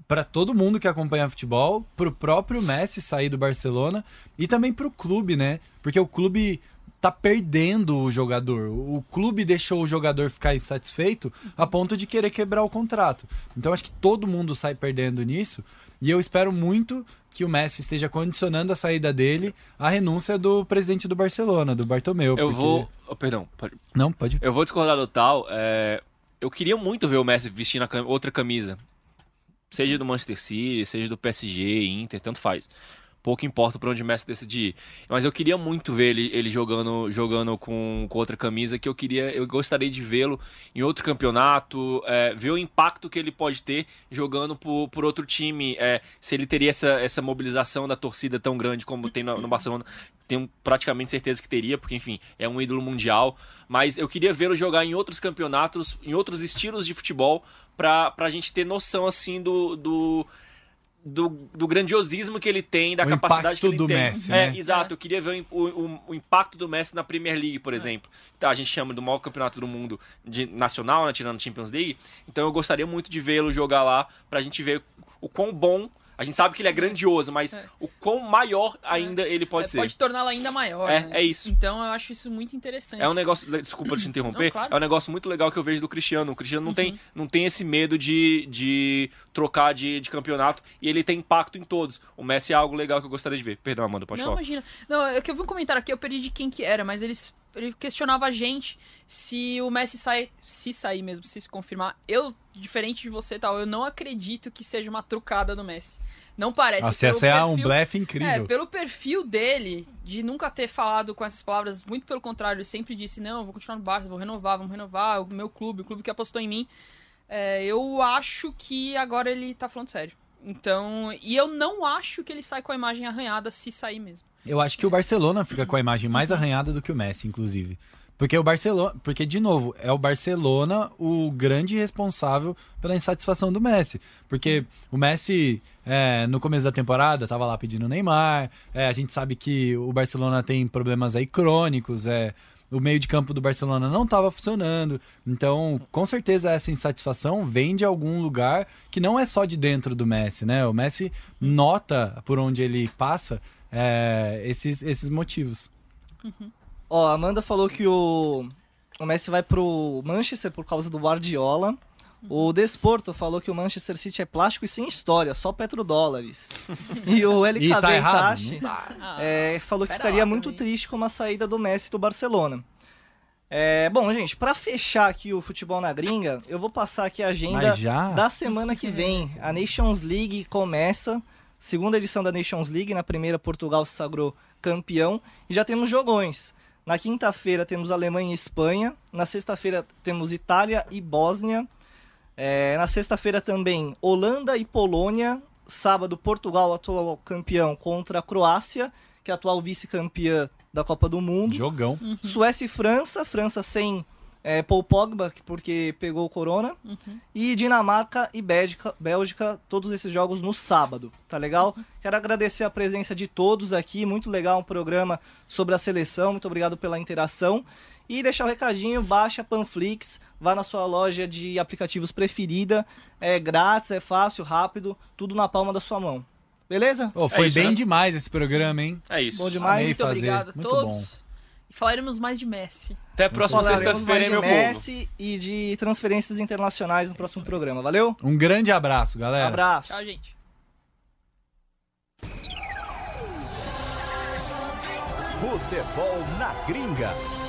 para todo mundo que acompanha futebol, pro próprio Messi sair do Barcelona e também pro clube, né? Porque o clube tá perdendo o jogador. O clube deixou o jogador ficar insatisfeito a ponto de querer quebrar o contrato. Então acho que todo mundo sai perdendo nisso. E eu espero muito que o Messi esteja condicionando a saída dele à renúncia do presidente do Barcelona, do Bartomeu. Eu porque- vou. oh, perdão, pode- Não, pode. eu vou discordar do tal. é, Eu queria muito ver o Messi vestindo cam- outra camisa. Seja do Manchester City, seja do PSG, Inter, tanto faz. Pouco importa pra onde o Messi decidir. ir. Mas eu queria muito ver ele, ele jogando, jogando com, com outra camisa, que eu queria, eu gostaria de vê-lo em outro campeonato, é, ver o impacto que ele pode ter jogando por, por outro time. é, se ele teria essa, essa mobilização da torcida tão grande como tem no, no Barcelona. Tenho praticamente certeza que teria, porque, enfim, é um ídolo mundial. Mas eu queria vê-lo jogar em outros campeonatos, em outros estilos de futebol, pra, pra gente ter noção, assim, do. do do, do grandiosismo que ele tem, da O capacidade que impacto ele do tem. Messi, é, né? exato. Eu queria ver o, o- o impacto do Messi na Premier League, por exemplo. Tá, a gente chama do maior campeonato do mundo de nacional, né, tirando Champions League. Então eu gostaria muito de vê-lo jogar lá pra gente ver o quão bom. A gente sabe que ele é grandioso, mas É. o quão maior ainda ele pode É, ser. Pode torná-lo ainda maior. É, né? é isso. Então eu acho isso muito interessante. É um negócio. Desculpa te interromper. Não, claro. Uhum. É um negócio muito legal que eu vejo do Cristiano. O Cristiano não, tem, não tem esse medo de, de trocar de, de campeonato e ele tem impacto em todos. O Messi é algo legal que eu gostaria de ver. Perdão, Amanda, pode não, falar. imagina. Não, é que eu vi um comentário aqui, eu perdi de quem que era, mas eles ele questionava a gente se o Messi sai, se sair mesmo, se se confirmar. Eu, diferente de você, tal, eu não acredito que seja uma trucada do Messi. Não parece. Nossa, essa é um perfil- blefe É, incrível. pelo perfil dele, de nunca ter falado com essas palavras, muito pelo contrário, ele sempre disse: Não, eu vou continuar no Barça, vou renovar, vamos renovar, o meu clube, o clube que apostou em mim. É, eu acho que agora ele tá falando sério. Então, e eu não acho que ele sai com a imagem arranhada se sair mesmo. Eu acho que o Barcelona fica com a imagem mais arranhada do que o Messi, inclusive. Porque o Barcelona, porque de novo, é o Barcelona o grande responsável pela insatisfação do Messi. Porque o Messi é, no começo da temporada tava lá pedindo Neymar. é, a gente sabe que o Barcelona tem problemas aí crônicos. É, o meio de campo do Barcelona não estava funcionando. Então, com certeza essa insatisfação vem de algum lugar que não é só de dentro do Messi, né? O Messi nota por onde ele passa é, esses, esses motivos. Ó, a Amanda falou que o, o Messi vai pro Manchester por causa do Guardiola. O Desporto falou que o Manchester City é plástico e sem história, só petrodólares. E o LKB E tá errado, Itachi, não tá. é, falou que Pera ficaria muito também. triste com a saída do Messi do Barcelona. É, bom, gente, pra fechar aqui o futebol na gringa, eu vou passar aqui a agenda da semana que vem. A Nations League começa, segunda edição da Nations League, na primeira Portugal se sagrou campeão e já temos jogões. Na quinta-feira temos Alemanha e Espanha, na sexta-feira temos Itália e Bósnia, É, na sexta-feira também Holanda e Polônia, sábado Portugal, atual campeão, contra a Croácia, que é atual vice-campeã da Copa do Mundo. Jogão. Suécia e França, França sem é, Paul Pogba, que- porque pegou o corona. E Dinamarca e Bélgica, Bélgica, todos esses jogos no sábado, tá legal? Quero agradecer a presença de todos aqui, muito legal um programa sobre a seleção, muito obrigado pela interação. E deixar o recadinho, baixa a Panflix, vá na sua loja de aplicativos preferida, é grátis, é fácil, rápido, tudo na palma da sua mão. Beleza? Ô, foi isso, bem né? demais esse programa, hein? É isso. Bom demais. Amei Muito fazer. obrigado a Muito todos. E falaremos mais de Messi. Até a próxima Falaremos mais sexta-feira, meu povo. Messi e de transferências internacionais no próximo programa. Valeu? Um grande abraço, galera. Abraço. Tchau, gente. Futebol na gringa.